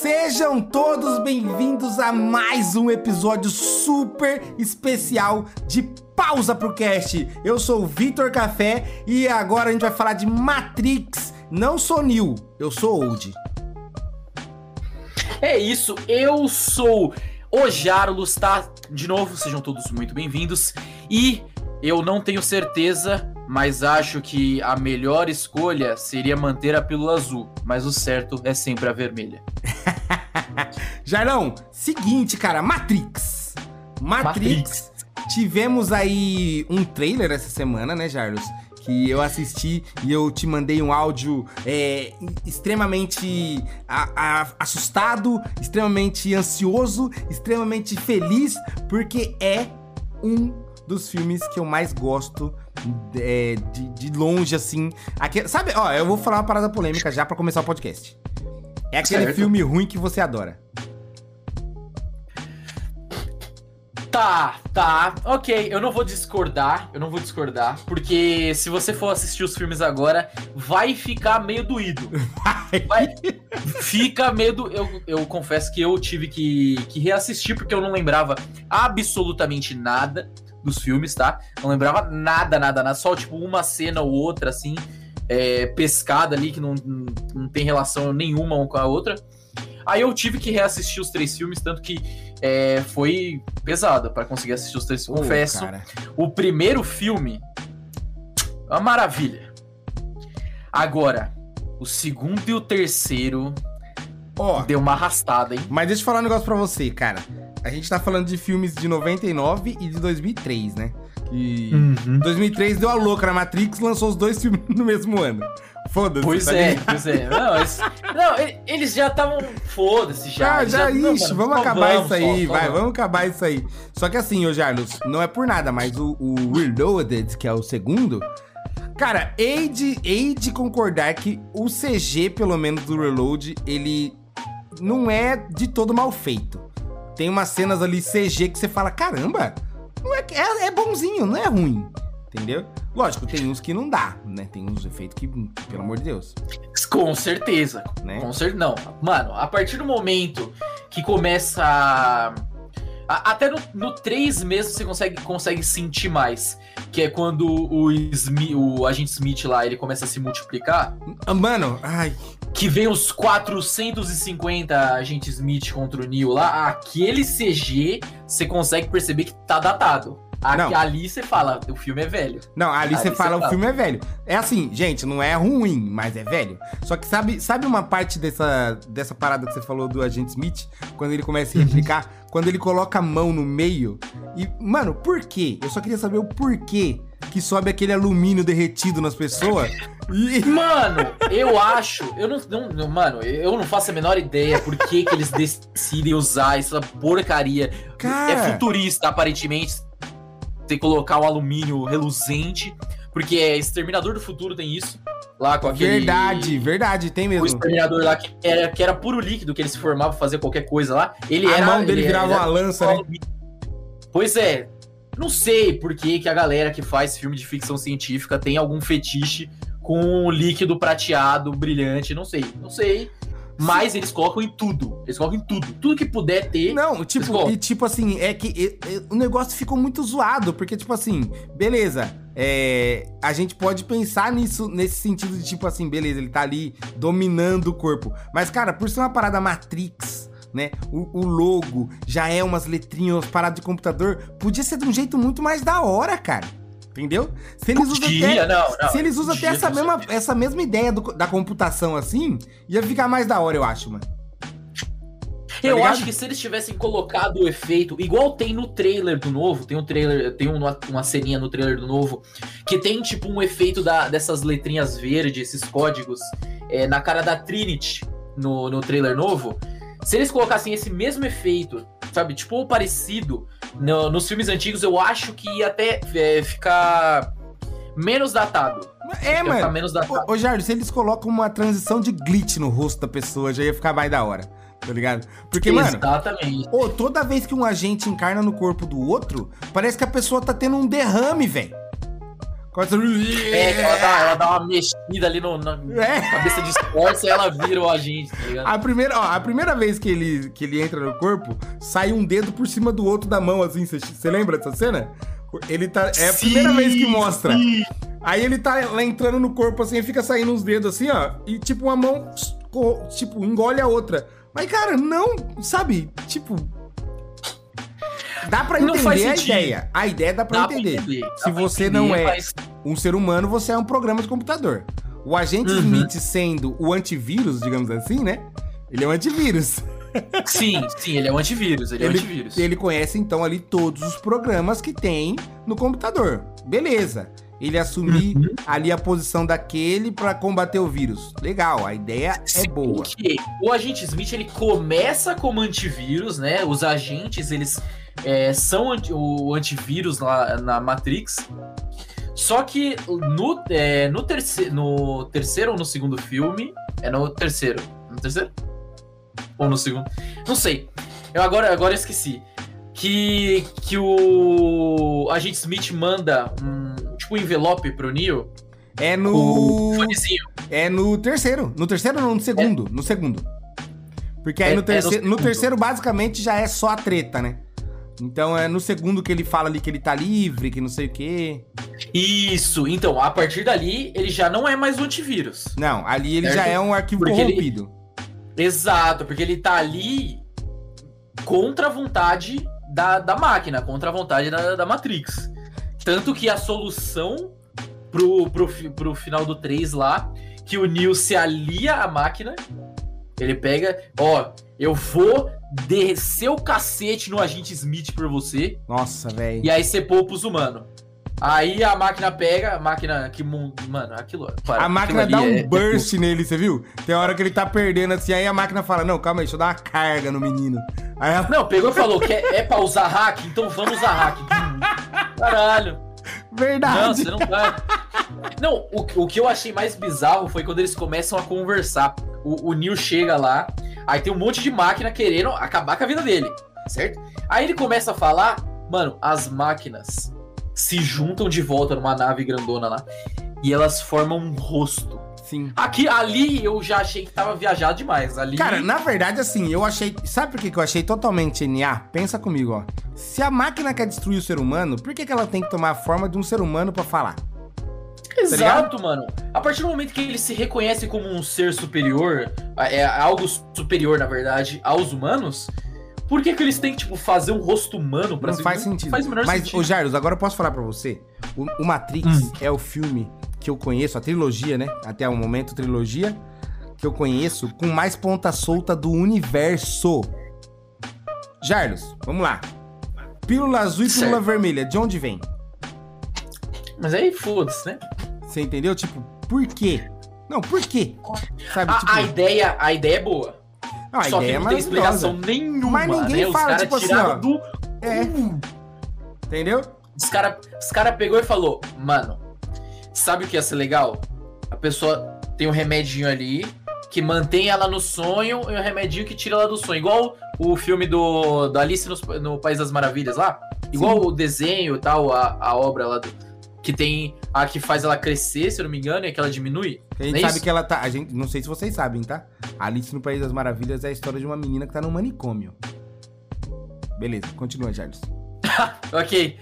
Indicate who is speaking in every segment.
Speaker 1: Sejam todos bem-vindos a mais um episódio super especial de Pausa pro Cast. Eu sou o Vitor Café e agora a gente vai falar de Matrix. Não sou New, eu sou Old.
Speaker 2: É isso, eu sou o Jarlos, tá? De novo, sejam todos muito bem-vindos. E eu não tenho certeza, mas acho que a melhor escolha seria manter a pílula azul, mas o certo é sempre a vermelha.
Speaker 1: Jarlão, seguinte, cara, Matrix. Matrix. Matrix. Tivemos aí um trailer essa semana, né, Jarlos? que eu assisti e eu te mandei um áudio é, extremamente a, a, assustado, extremamente ansioso, extremamente feliz, porque é um dos filmes que eu mais gosto é, de, de, longe, assim. Aqui, sabe, ó, eu vou falar uma parada polêmica já para começar o podcast. É aquele certo. filme ruim que você adora.
Speaker 2: Tá, tá, ok. Eu não vou discordar, eu não vou discordar, porque se você for assistir os filmes agora, vai ficar meio doído. Vai. Fica meio do... eu, eu confesso que eu tive que, que reassistir, porque eu não lembrava absolutamente nada dos filmes, tá? Não lembrava nada, nada, nada. Só, tipo, uma cena ou outra, assim, é, pescada ali, que não, não tem relação nenhuma uma com a outra. Aí eu tive que reassistir os três filmes, tanto que é, foi pesado para conseguir assistir os três. Confesso, o primeiro filme, uma maravilha. Agora, o segundo e o terceiro, ó, oh, deu uma arrastada, hein?
Speaker 1: Mas deixa eu falar um negócio pra você, cara. A gente tá falando de filmes de 99 e de 2003, né? E uhum. 2003 deu a louca na Matrix, lançou os dois filmes no mesmo ano. Foda-se.
Speaker 2: Pois tá é, pois é. Não, eles, não, eles já estavam. Foda-se já.
Speaker 1: Ah, já, já ixi, não, vamos acabar vamos, isso aí, só, vai, vamos. vamos acabar isso aí. Só que assim, ô Jarlos, não é por nada, mas o, o Reloaded, que é o segundo. Cara, hei de, hei de concordar que o CG, pelo menos do Reload, ele não é de todo mal feito. Tem umas cenas ali CG que você fala, caramba, não é, é, é bonzinho, não é ruim. Entendeu? Lógico, tem uns que não dá, né? Tem uns efeitos que, pelo amor de Deus.
Speaker 2: Com certeza. Né? Com certeza. Não, mano, a partir do momento que começa. A... Até no, no 3 mesmo você consegue, consegue sentir mais. Que é quando o, Smith, o agente Smith lá, ele começa a se multiplicar.
Speaker 1: Ah, mano, ai.
Speaker 2: Que vem os 450 agentes Smith contra o Neo lá. Aquele CG, você consegue perceber que tá datado. Aqui, ali você fala, o filme é velho.
Speaker 1: Não, ali, você fala, o filme é velho. É assim, gente, não é ruim, mas é velho. Só que sabe, sabe uma parte dessa, dessa parada que você falou do agente Smith? Quando ele começa a replicar, quando ele coloca a mão no meio. E, mano, por quê? Eu só queria saber o porquê que sobe aquele alumínio derretido nas pessoas.
Speaker 2: E... Mano, eu acho. Eu não, não, Mano, eu não faço a menor ideia por que, que eles decidem usar essa porcaria. Cara... É futurista, aparentemente tem que colocar o alumínio reluzente, porque é Exterminador do Futuro tem isso. Lá com aquele.
Speaker 1: Verdade, verdade, tem mesmo. O
Speaker 2: exterminador lá que era, que era puro líquido, que ele se formava pra fazer qualquer coisa lá. Ele
Speaker 1: a
Speaker 2: era.
Speaker 1: mão dele virava uma lança, né?
Speaker 2: Pois é. Não sei por que, que a galera que faz filme de ficção científica tem algum fetiche com um líquido prateado, brilhante, não sei. Não sei. Mas eles colocam em tudo. Eles colocam em tudo. Tudo que puder ter.
Speaker 1: Não, tipo, e tipo assim, é que e, e, o negócio ficou muito zoado, porque, tipo assim, beleza. É, a gente pode pensar nisso, nesse sentido de, tipo assim, beleza, ele tá ali dominando o corpo. Mas, cara, por ser uma parada Matrix, né? O, o, logo já é umas letrinhas, paradas de computador. Podia ser de um jeito muito mais da hora, cara. Entendeu? Se eles usam até, não, não, se eles usam até essa mesma, essa mesma ideia do, da computação assim, ia ficar mais da hora, eu acho, mano. Tá
Speaker 2: eu ligado? acho que se eles tivessem colocado o efeito, igual tem no trailer do novo, tem um trailer, tem uma, uma ceninha no trailer do novo, que tem tipo um efeito da, dessas letrinhas verdes, esses códigos, é, na cara da Trinity no, no trailer novo. Se eles colocassem esse mesmo efeito, sabe, tipo parecido no, nos filmes antigos, eu acho que ia até é, ficar menos datado.
Speaker 1: É, mano. Menos datado. Ô, ô Jardim, se eles colocam uma transição de glitch no rosto da pessoa, já ia ficar mais da hora. Tá ligado? Porque,
Speaker 2: Exatamente.
Speaker 1: mano. Ô, toda vez que um agente encarna no corpo do outro, parece que a pessoa tá tendo um derrame, velho.
Speaker 2: É, ela dá, ela dá uma mexida ali no, na é. cabeça de esforço e ela vira o agente, tá ligado?
Speaker 1: A primeira, ó, a primeira vez que ele, que ele entra no corpo, sai um dedo por cima do outro da mão, assim. Você lembra dessa cena? Ele tá. É a sim, primeira vez que mostra. Sim. Aí ele tá lá entrando no corpo assim fica saindo uns dedos assim, ó. E tipo, uma mão, tipo, engole a outra. Mas, cara, não, sabe? Tipo. Dá pra entender a ideia. A ideia dá pra dá entender. Pra entender. Se você entender, não é mas... um ser humano, você é um programa de computador. O agente uhum. Smith sendo o antivírus, digamos assim, né? Ele é um antivírus.
Speaker 2: Sim, sim, ele é um antivírus, ele, ele, é um antivírus.
Speaker 1: Ele conhece, então, ali todos os programas que tem no computador. Beleza. Ele assumir uhum. ali a posição daquele para combater o vírus. Legal, a ideia sim, é boa.
Speaker 2: O agente Smith, ele começa como antivírus, né? Os agentes, eles é, são anti, o antivírus lá na Matrix. Só que no, é, no, terceiro, no terceiro ou no segundo filme. É no terceiro. No terceiro? Ou no segundo? Não sei. Eu agora, agora esqueci. Que, que o agente Smith manda um tipo um envelope pro Neo.
Speaker 1: É no. É no terceiro. No terceiro ou no segundo? É. No segundo. Porque aí é, no, terceiro, é no, no terceiro, basicamente, já é só a treta, né? Então é no segundo que ele fala ali que ele tá livre, que não sei o quê.
Speaker 2: Isso, então, a partir dali, ele já não é mais um antivírus.
Speaker 1: Não, ali ele certo? já é um arquivo porque corrompido.
Speaker 2: Ele... Exato, porque ele tá ali contra a vontade da, da máquina, contra a vontade da, da Matrix. Tanto que a solução pro, pro, pro final do 3 lá, que o Neo se alia à máquina, ele pega, ó, eu vou descer o cacete no agente Smith por você.
Speaker 1: Nossa, velho.
Speaker 2: E aí você poupa os humanos. Aí a máquina pega, a máquina que. Mano, aquilo.
Speaker 1: Para, a máquina dá um é, burst é... nele, você viu? Tem hora que ele tá perdendo assim, aí a máquina fala: Não, calma aí, deixa eu dar uma carga no menino. Aí
Speaker 2: ela... Não, pegou e falou: que é, é pra usar hack? Então vamos usar hack. Caralho.
Speaker 1: Verdade.
Speaker 2: Não, você não vai. Não, o, o que eu achei mais bizarro foi quando eles começam a conversar. O, o Neil chega lá, Aí tem um monte de máquina querendo acabar com a vida dele, certo? Aí ele começa a falar, mano, as máquinas se juntam de volta numa nave grandona lá e elas formam um rosto.
Speaker 1: Sim.
Speaker 2: Aqui, ali eu já achei que tava viajado demais. Ali...
Speaker 1: Cara, na verdade, assim, eu achei. Sabe por que eu achei totalmente NA? Pensa comigo, ó. Se a máquina quer destruir o ser humano, por que, que ela tem que tomar a forma de um ser humano para falar?
Speaker 2: Tá Exato, tá mano. A partir do momento que ele se reconhece como um ser superior, é algo superior, na verdade, aos humanos, por que, que eles têm que, tipo, fazer um rosto humano
Speaker 1: pra Não faz sentido. Não faz o menor Mas, sentido. ô Jairus, agora eu posso falar pra você. O, o Matrix hum. é o filme que eu conheço, a trilogia, né? Até o momento, trilogia, que eu conheço com mais ponta solta do universo. Jairus, vamos lá. Pílula azul e pílula certo. vermelha, de onde vem?
Speaker 2: Mas aí foda-se, né?
Speaker 1: Você entendeu? Tipo, por quê? Não, por quê?
Speaker 2: Sabe, a, tipo... a ideia, a ideia é boa.
Speaker 1: Só ideia que é não é tem explicação
Speaker 2: nenhuma.
Speaker 1: Mas ninguém né? fala, tipo assim, ó. Do... É. Entendeu?
Speaker 2: Os caras os cara pegou e falou, mano, sabe o que ia ser legal? A pessoa tem um remedinho ali que mantém ela no sonho e um remedinho que tira ela do sonho. Igual o filme do, do Alice no, no País das Maravilhas lá. Igual Sim. o desenho e tal, a, a obra lá do, que tem a que faz ela crescer, se eu não me engano, e que ela diminui.
Speaker 1: A gente é sabe isso? que ela tá. A gente, não sei se vocês sabem, tá? Alice no País das Maravilhas é a história de uma menina que tá no manicômio. Beleza, continua, Charles.
Speaker 2: ok.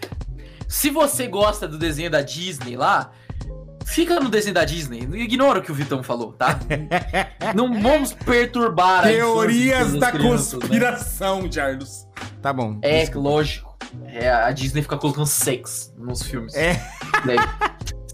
Speaker 2: Se você gosta do desenho da Disney lá, fica no desenho da Disney. Ignora o que o Vitão falou, tá? não vamos perturbar
Speaker 1: Teorias da crianças, né? conspiração, né? Charles. Tá bom.
Speaker 2: É, desculpa. lógico. É, a Disney fica colocando sex nos filmes. É.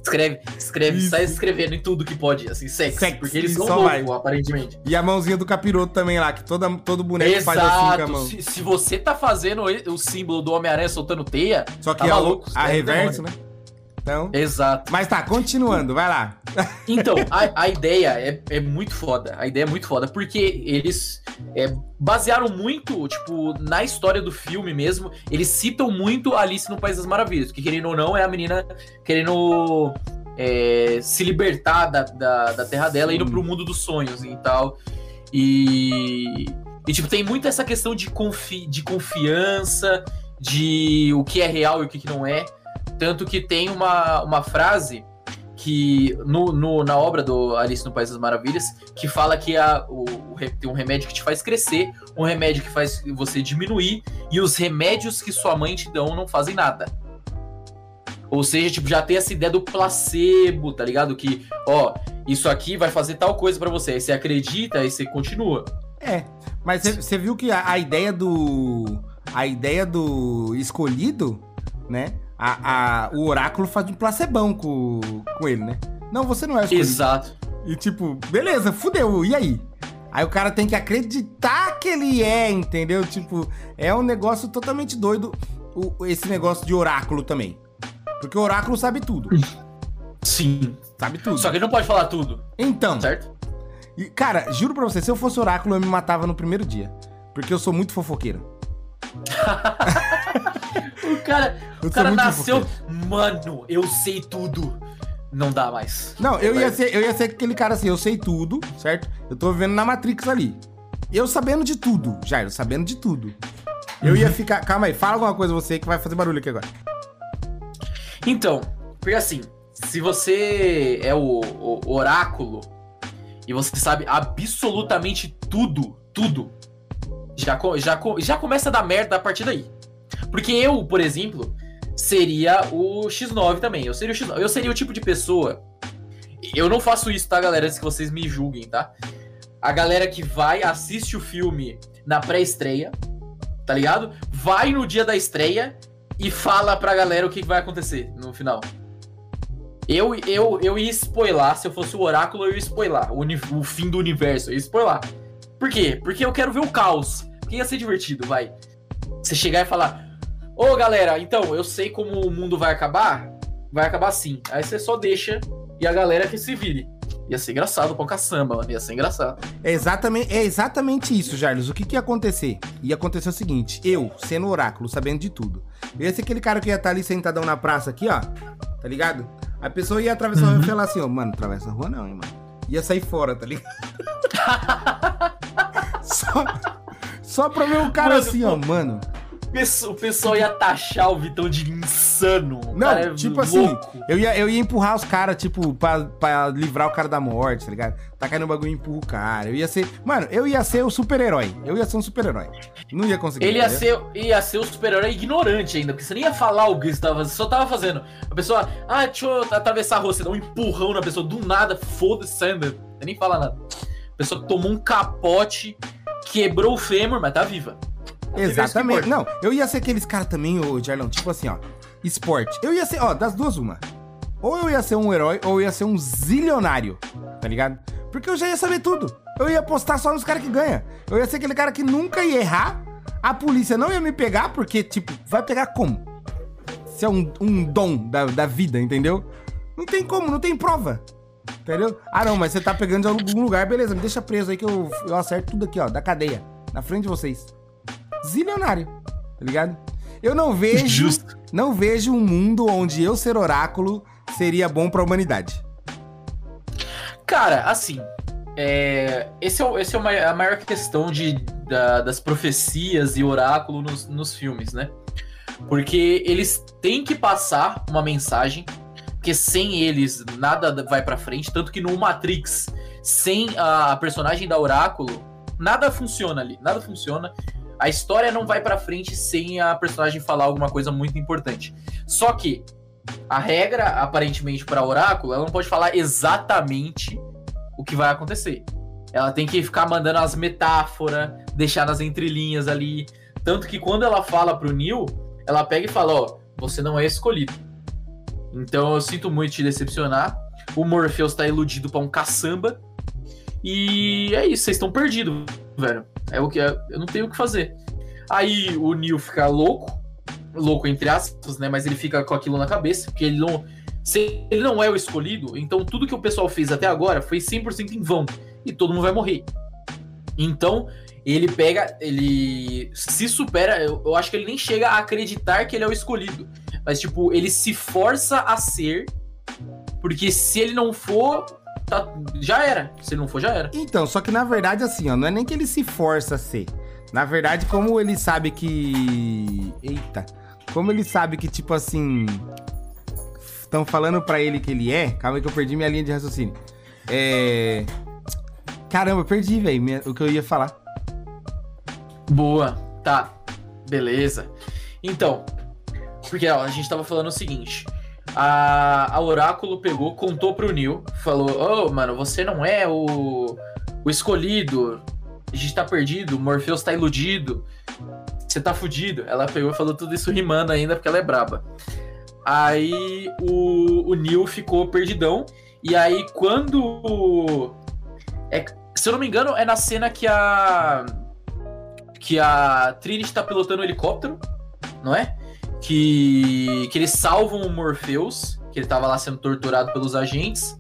Speaker 2: Escreve, escreve, isso. sai escrevendo em tudo que pode, assim, sex. sex porque eles são loucos, aparentemente.
Speaker 1: E a mãozinha do capiroto também lá, que toda, todo boneco Exato. faz assim com a mão.
Speaker 2: Se, se você tá fazendo o símbolo do Homem-Aranha soltando teia,
Speaker 1: Só que tá maluco, a, a reverso, né?
Speaker 2: Então, Exato.
Speaker 1: Mas tá, continuando, vai lá.
Speaker 2: Então, a, a ideia é, é muito foda. A ideia é muito foda, porque eles é, basearam muito, tipo, na história do filme mesmo. Eles citam muito Alice no País das Maravilhas, que querendo ou não, é a menina querendo é, se libertar da, da, da terra dela, Sim. indo pro mundo dos sonhos e tal. E, e tipo, tem muito essa questão de, confi, de confiança, de o que é real e o que não é. Tanto que tem uma, uma frase que no, no, na obra do Alice no País das Maravilhas, que fala que a, o, o, tem um remédio que te faz crescer, um remédio que faz você diminuir, e os remédios que sua mãe te dão não fazem nada. Ou seja, tipo, já tem essa ideia do placebo, tá ligado? Que, ó, isso aqui vai fazer tal coisa para você. Aí você acredita, aí você continua.
Speaker 1: É, mas você viu que a, a ideia do. A ideia do escolhido, né? A, a, o oráculo faz um placebão com, com ele, né? Não, você não é
Speaker 2: escolhido. Exato.
Speaker 1: E tipo, beleza, fudeu, e aí? Aí o cara tem que acreditar que ele é, entendeu? Tipo, é um negócio totalmente doido o, esse negócio de oráculo também. Porque o oráculo sabe tudo.
Speaker 2: Sim.
Speaker 1: Sabe tudo.
Speaker 2: Só que ele não pode falar tudo.
Speaker 1: Então.
Speaker 2: Certo?
Speaker 1: E, cara, juro pra você, se eu fosse oráculo, eu me matava no primeiro dia. Porque eu sou muito fofoqueiro.
Speaker 2: o cara, o cara nasceu. Mano, eu sei tudo. Não dá mais.
Speaker 1: Não, eu ia, ser, eu ia ser aquele cara assim, eu sei tudo, certo? Eu tô vivendo na Matrix ali. Eu sabendo de tudo, Jairo, sabendo de tudo. Eu uhum. ia ficar. Calma aí, fala alguma coisa você que vai fazer barulho aqui agora.
Speaker 2: Então, porque assim, se você é o, o oráculo e você sabe absolutamente tudo, tudo, já, já, já começa a dar merda a partir daí. Porque eu, por exemplo, seria o X9 também. Eu seria o X9. Eu seria o tipo de pessoa. Eu não faço isso, tá, galera? Antes que vocês me julguem, tá? A galera que vai, assiste o filme na pré-estreia, tá ligado? Vai no dia da estreia e fala pra galera o que vai acontecer no final. Eu, eu, eu ia spoiler, se eu fosse o oráculo, eu ia spoiler o, o fim do universo, eu ia spoiler. Por quê? Porque eu quero ver o caos. Porque ia ser divertido, vai. Você chegar e falar: Ô galera, então, eu sei como o mundo vai acabar. Vai acabar assim. Aí você só deixa e a galera que se vire. Ia ser engraçado com caçamba, mano. Ia ser engraçado.
Speaker 1: É exatamente, é exatamente isso, Jarlos. O que, que ia acontecer? Ia acontecer o seguinte: eu, sendo oráculo, sabendo de tudo. Eu ia ser aquele cara que ia estar ali sentadão na praça aqui, ó. Tá ligado? A pessoa ia atravessar uhum. a rua e falar assim, ó, mano, atravessa a rua não, hein, mano. Ia sair fora, tá ligado? só, só pra ver o cara mano, assim, ó, mano.
Speaker 2: O pessoal ia taxar o Vitão de insano.
Speaker 1: Não, é tipo assim, louco. assim, eu ia, eu ia empurrar os caras, tipo, pra, pra livrar o cara da morte, tá ligado? Tá caindo um bagulho e empurra o cara. Eu ia ser. Mano, eu ia ser o super-herói. Eu ia ser um super-herói. Não ia conseguir.
Speaker 2: Ele ia ser, ia ser o super-herói ignorante ainda, porque você nem ia falar o que você tava fazendo, só tava fazendo. A pessoa, ah, deixa eu atravessar a rua, você dá um empurrão na pessoa, do nada, foda-se. Você nem fala nada. A pessoa tomou um capote, quebrou o fêmur, mas tá viva.
Speaker 1: Exatamente. Não, eu ia ser aqueles caras também, ô Jarlão, tipo assim, ó. Esporte. Eu ia ser, ó, das duas, uma. Ou eu ia ser um herói, ou eu ia ser um zilionário, tá ligado? Porque eu já ia saber tudo. Eu ia apostar só nos caras que ganham. Eu ia ser aquele cara que nunca ia errar. A polícia não ia me pegar, porque, tipo, vai pegar como? Se é um, um dom da, da vida, entendeu? Não tem como, não tem prova. Entendeu? Ah, não, mas você tá pegando de algum lugar, beleza, me deixa preso aí que eu, eu acerto tudo aqui, ó, da cadeia, na frente de vocês zilionário, tá ligado? Eu não vejo, Justo. não vejo um mundo onde eu ser oráculo seria bom para a humanidade.
Speaker 2: Cara, assim, é, esse é, esse é uma, a maior questão de, da, das profecias e oráculo nos, nos filmes, né? Porque eles têm que passar uma mensagem, porque sem eles nada vai para frente, tanto que no Matrix, sem a personagem da oráculo, nada funciona ali, nada funciona a história não vai para frente sem a personagem falar alguma coisa muito importante. Só que a regra, aparentemente, para Oráculo, ela não pode falar exatamente o que vai acontecer. Ela tem que ficar mandando as metáforas, deixar nas entrelinhas ali. Tanto que quando ela fala pro Neil, ela pega e fala: Ó, você não é escolhido. Então eu sinto muito te decepcionar. O Morpheus tá iludido pra um caçamba. E é isso, vocês estão perdidos, velho. É o que é, eu não tenho o que fazer. Aí o Neil fica louco, louco entre aspas, né? Mas ele fica com aquilo na cabeça, porque ele não. Se ele não é o escolhido, então tudo que o pessoal fez até agora foi 100% em vão. E todo mundo vai morrer. Então, ele pega, ele se supera. Eu, eu, acho que ele nem chega a acreditar que ele é o escolhido. Mas, tipo, ele se força a ser. Porque se ele não for, tá, já era. Se não for, já era.
Speaker 1: Então, só que na verdade, assim, ó, não é nem que ele se força a ser. Na verdade, como ele sabe que. Eita. Como ele sabe que, tipo assim. estão falando pra ele que ele é. Calma aí que eu perdi minha linha de raciocínio. É. Caramba, eu perdi, velho, o que eu ia falar.
Speaker 2: Boa, tá. Beleza. Então, porque ó, a gente tava falando o seguinte. A, a Oráculo pegou, contou pro Neil, falou: oh, mano, você não é o, o escolhido. A gente tá perdido, Morpheus tá iludido. Você tá fudido. Ela pegou e falou tudo isso rimando ainda, porque ela é braba. Aí o, o Neil ficou perdidão. E aí, quando. É, se eu não me engano, é na cena que a. Que a Trinity tá pilotando o helicóptero, não é? Que, que eles salvam o Morpheus, que ele tava lá sendo torturado pelos agentes.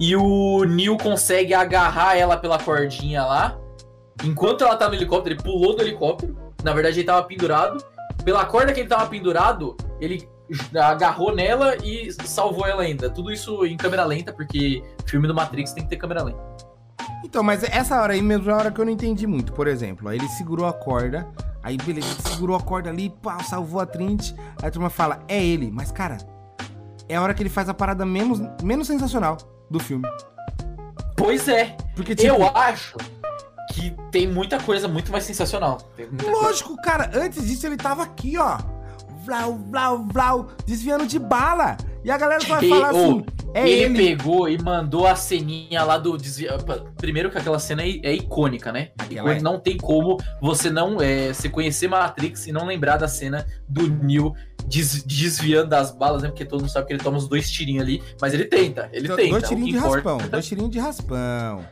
Speaker 2: E o Neil consegue agarrar ela pela cordinha lá. Enquanto ela tá no helicóptero, ele pulou do helicóptero. Na verdade, ele tava pendurado. Pela corda que ele tava pendurado, ele agarrou nela e salvou ela ainda. Tudo isso em câmera lenta, porque filme do Matrix tem que ter câmera lenta.
Speaker 1: Então, mas essa hora aí mesmo é a hora que eu não entendi muito. Por exemplo, aí ele segurou a corda, aí beleza, ele segurou a corda ali, pá, salvou a Trinity. Aí a turma fala, é ele. Mas, cara, é a hora que ele faz a parada menos, menos sensacional do filme.
Speaker 2: Pois é. Porque, tipo, eu acho que tem muita coisa muito mais sensacional.
Speaker 1: Lógico,
Speaker 2: coisa.
Speaker 1: cara. Antes disso ele tava aqui, ó vlau, vlau, vlau, desviando de bala. E a galera vai falar assim.
Speaker 2: É ele, ele, pegou e mandou a ceninha lá do desvio. Primeiro que aquela cena é, é icônica, né? É. Não tem como você não é, se conhecer Matrix e não lembrar da cena do Neo des, desviando das balas, né? Porque todo mundo sabe que ele toma uns dois tirinhos ali, mas ele tenta, ele tenta.
Speaker 1: Dois tirinhos de importa. raspão, dois tirinhos de raspão.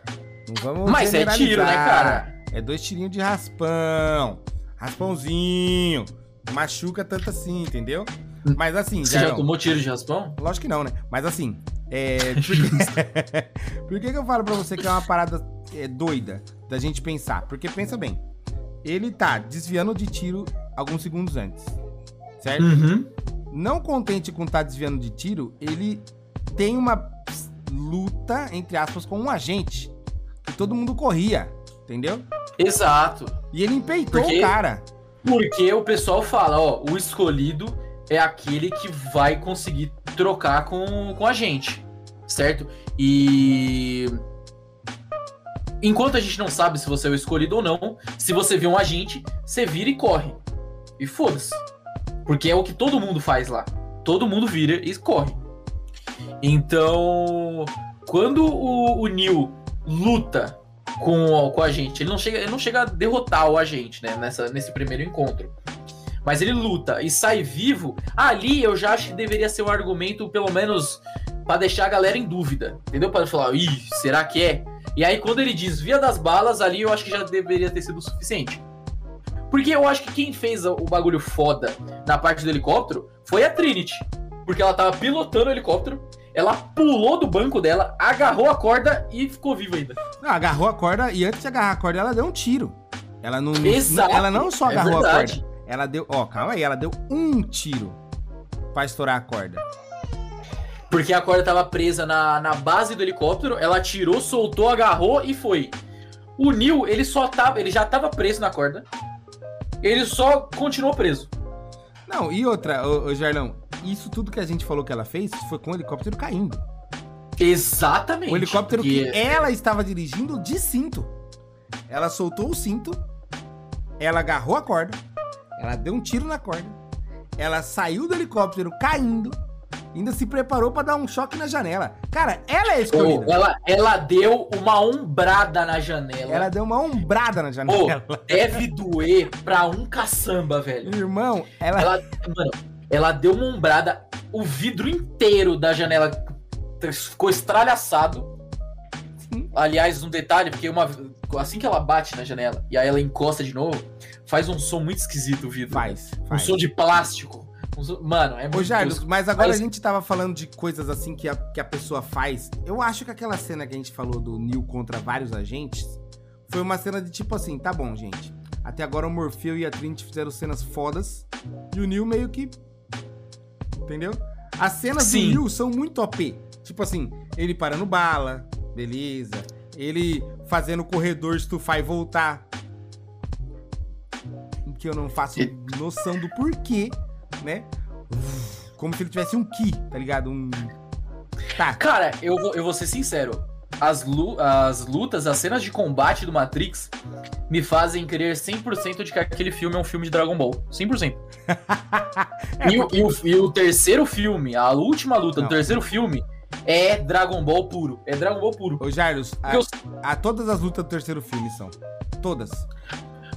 Speaker 2: Não vamos Mas é tiro, né, cara?
Speaker 1: É dois tirinhos de raspão. Raspãozinho machuca tanto assim, entendeu? Mas assim.
Speaker 2: Você já, já tomou tiro de raspão?
Speaker 1: Lógico que não, né? Mas assim. É, por, por que, que eu falo pra você que é uma parada é, doida da gente pensar? Porque pensa bem. Ele tá desviando de tiro alguns segundos antes. Certo? Uhum. Não contente com estar tá desviando de tiro, ele tem uma luta, entre aspas, com um agente. Que todo mundo corria. Entendeu?
Speaker 2: Exato.
Speaker 1: E ele empeitou Porque... o cara.
Speaker 2: Porque o pessoal fala, ó, o escolhido é aquele que vai conseguir trocar com, com a gente, certo? E enquanto a gente não sabe se você é o escolhido ou não, se você vê um agente, você vira e corre. E foda-se. Porque é o que todo mundo faz lá. Todo mundo vira e corre. Então, quando o, o Neil luta com, com a gente. Ele não, chega, ele não chega a derrotar o agente, né? Nessa, nesse primeiro encontro. Mas ele luta e sai vivo. Ali eu já acho que deveria ser um argumento, pelo menos, para deixar a galera em dúvida. Entendeu? Para falar, ih, será que é? E aí, quando ele desvia das balas, ali eu acho que já deveria ter sido o suficiente. Porque eu acho que quem fez o bagulho foda na parte do helicóptero foi a Trinity. Porque ela tava pilotando o helicóptero, ela pulou do banco dela, agarrou a corda e ficou viva ainda.
Speaker 1: Não, agarrou a corda e antes de agarrar a corda, ela deu um tiro. Ela não, Exato, ela não só é agarrou é a corda, ela deu, ó, calma aí, ela deu um tiro para estourar a corda.
Speaker 2: Porque a corda tava presa na, na base do helicóptero, ela tirou, soltou, agarrou e foi. O Neil, ele só tava, ele já tava preso na corda. Ele só continuou preso.
Speaker 1: Não, e outra, ô, ô Jarlão, isso tudo que a gente falou que ela fez foi com o helicóptero caindo.
Speaker 2: Exatamente.
Speaker 1: O helicóptero que ela estava dirigindo de cinto. Ela soltou o cinto, ela agarrou a corda, ela deu um tiro na corda, ela saiu do helicóptero caindo, ainda se preparou para dar um choque na janela. Cara, ela é escolhida.
Speaker 2: Oh, ela, ela deu uma ombrada na janela.
Speaker 1: Ela deu uma ombrada na janela.
Speaker 2: Oh, deve doer pra um caçamba, velho.
Speaker 1: Irmão, ela.
Speaker 2: ela mano, ela deu uma ombrada, o vidro inteiro da janela ficou estralhaçado. Sim. Aliás, um detalhe, porque uma, assim que ela bate na janela e aí ela encosta de novo, faz um som muito esquisito o vidro.
Speaker 1: Faz.
Speaker 2: Um faz. som de plástico. Um som, mano, é muito. Ô,
Speaker 1: mas agora a gente tava falando de coisas assim que a, que a pessoa faz. Eu acho que aquela cena que a gente falou do Neil contra vários agentes foi uma cena de tipo assim: tá bom, gente. Até agora o Morfeu e a Trinity fizeram cenas fodas. E o Neil meio que Entendeu? As cenas Sim. do Liu são muito OP. Tipo assim, ele parando bala, beleza. Ele fazendo o corredor estufar e voltar. Que eu não faço e... noção do porquê, né? como se ele tivesse um ki, tá ligado? Um.
Speaker 2: Tá. Cara, eu vou, eu vou ser sincero. As, lu as lutas, as cenas de combate do Matrix me fazem crer 100% de que aquele filme é um filme de Dragon Ball. 100%. é, e, porque... e, o, e, o, terceiro filme, a última luta Não. do terceiro filme, é Dragon Ball puro. É Dragon Ball puro.
Speaker 1: Ô, Jairus, a, eu... a, todas as lutas do terceiro filme são. Todas.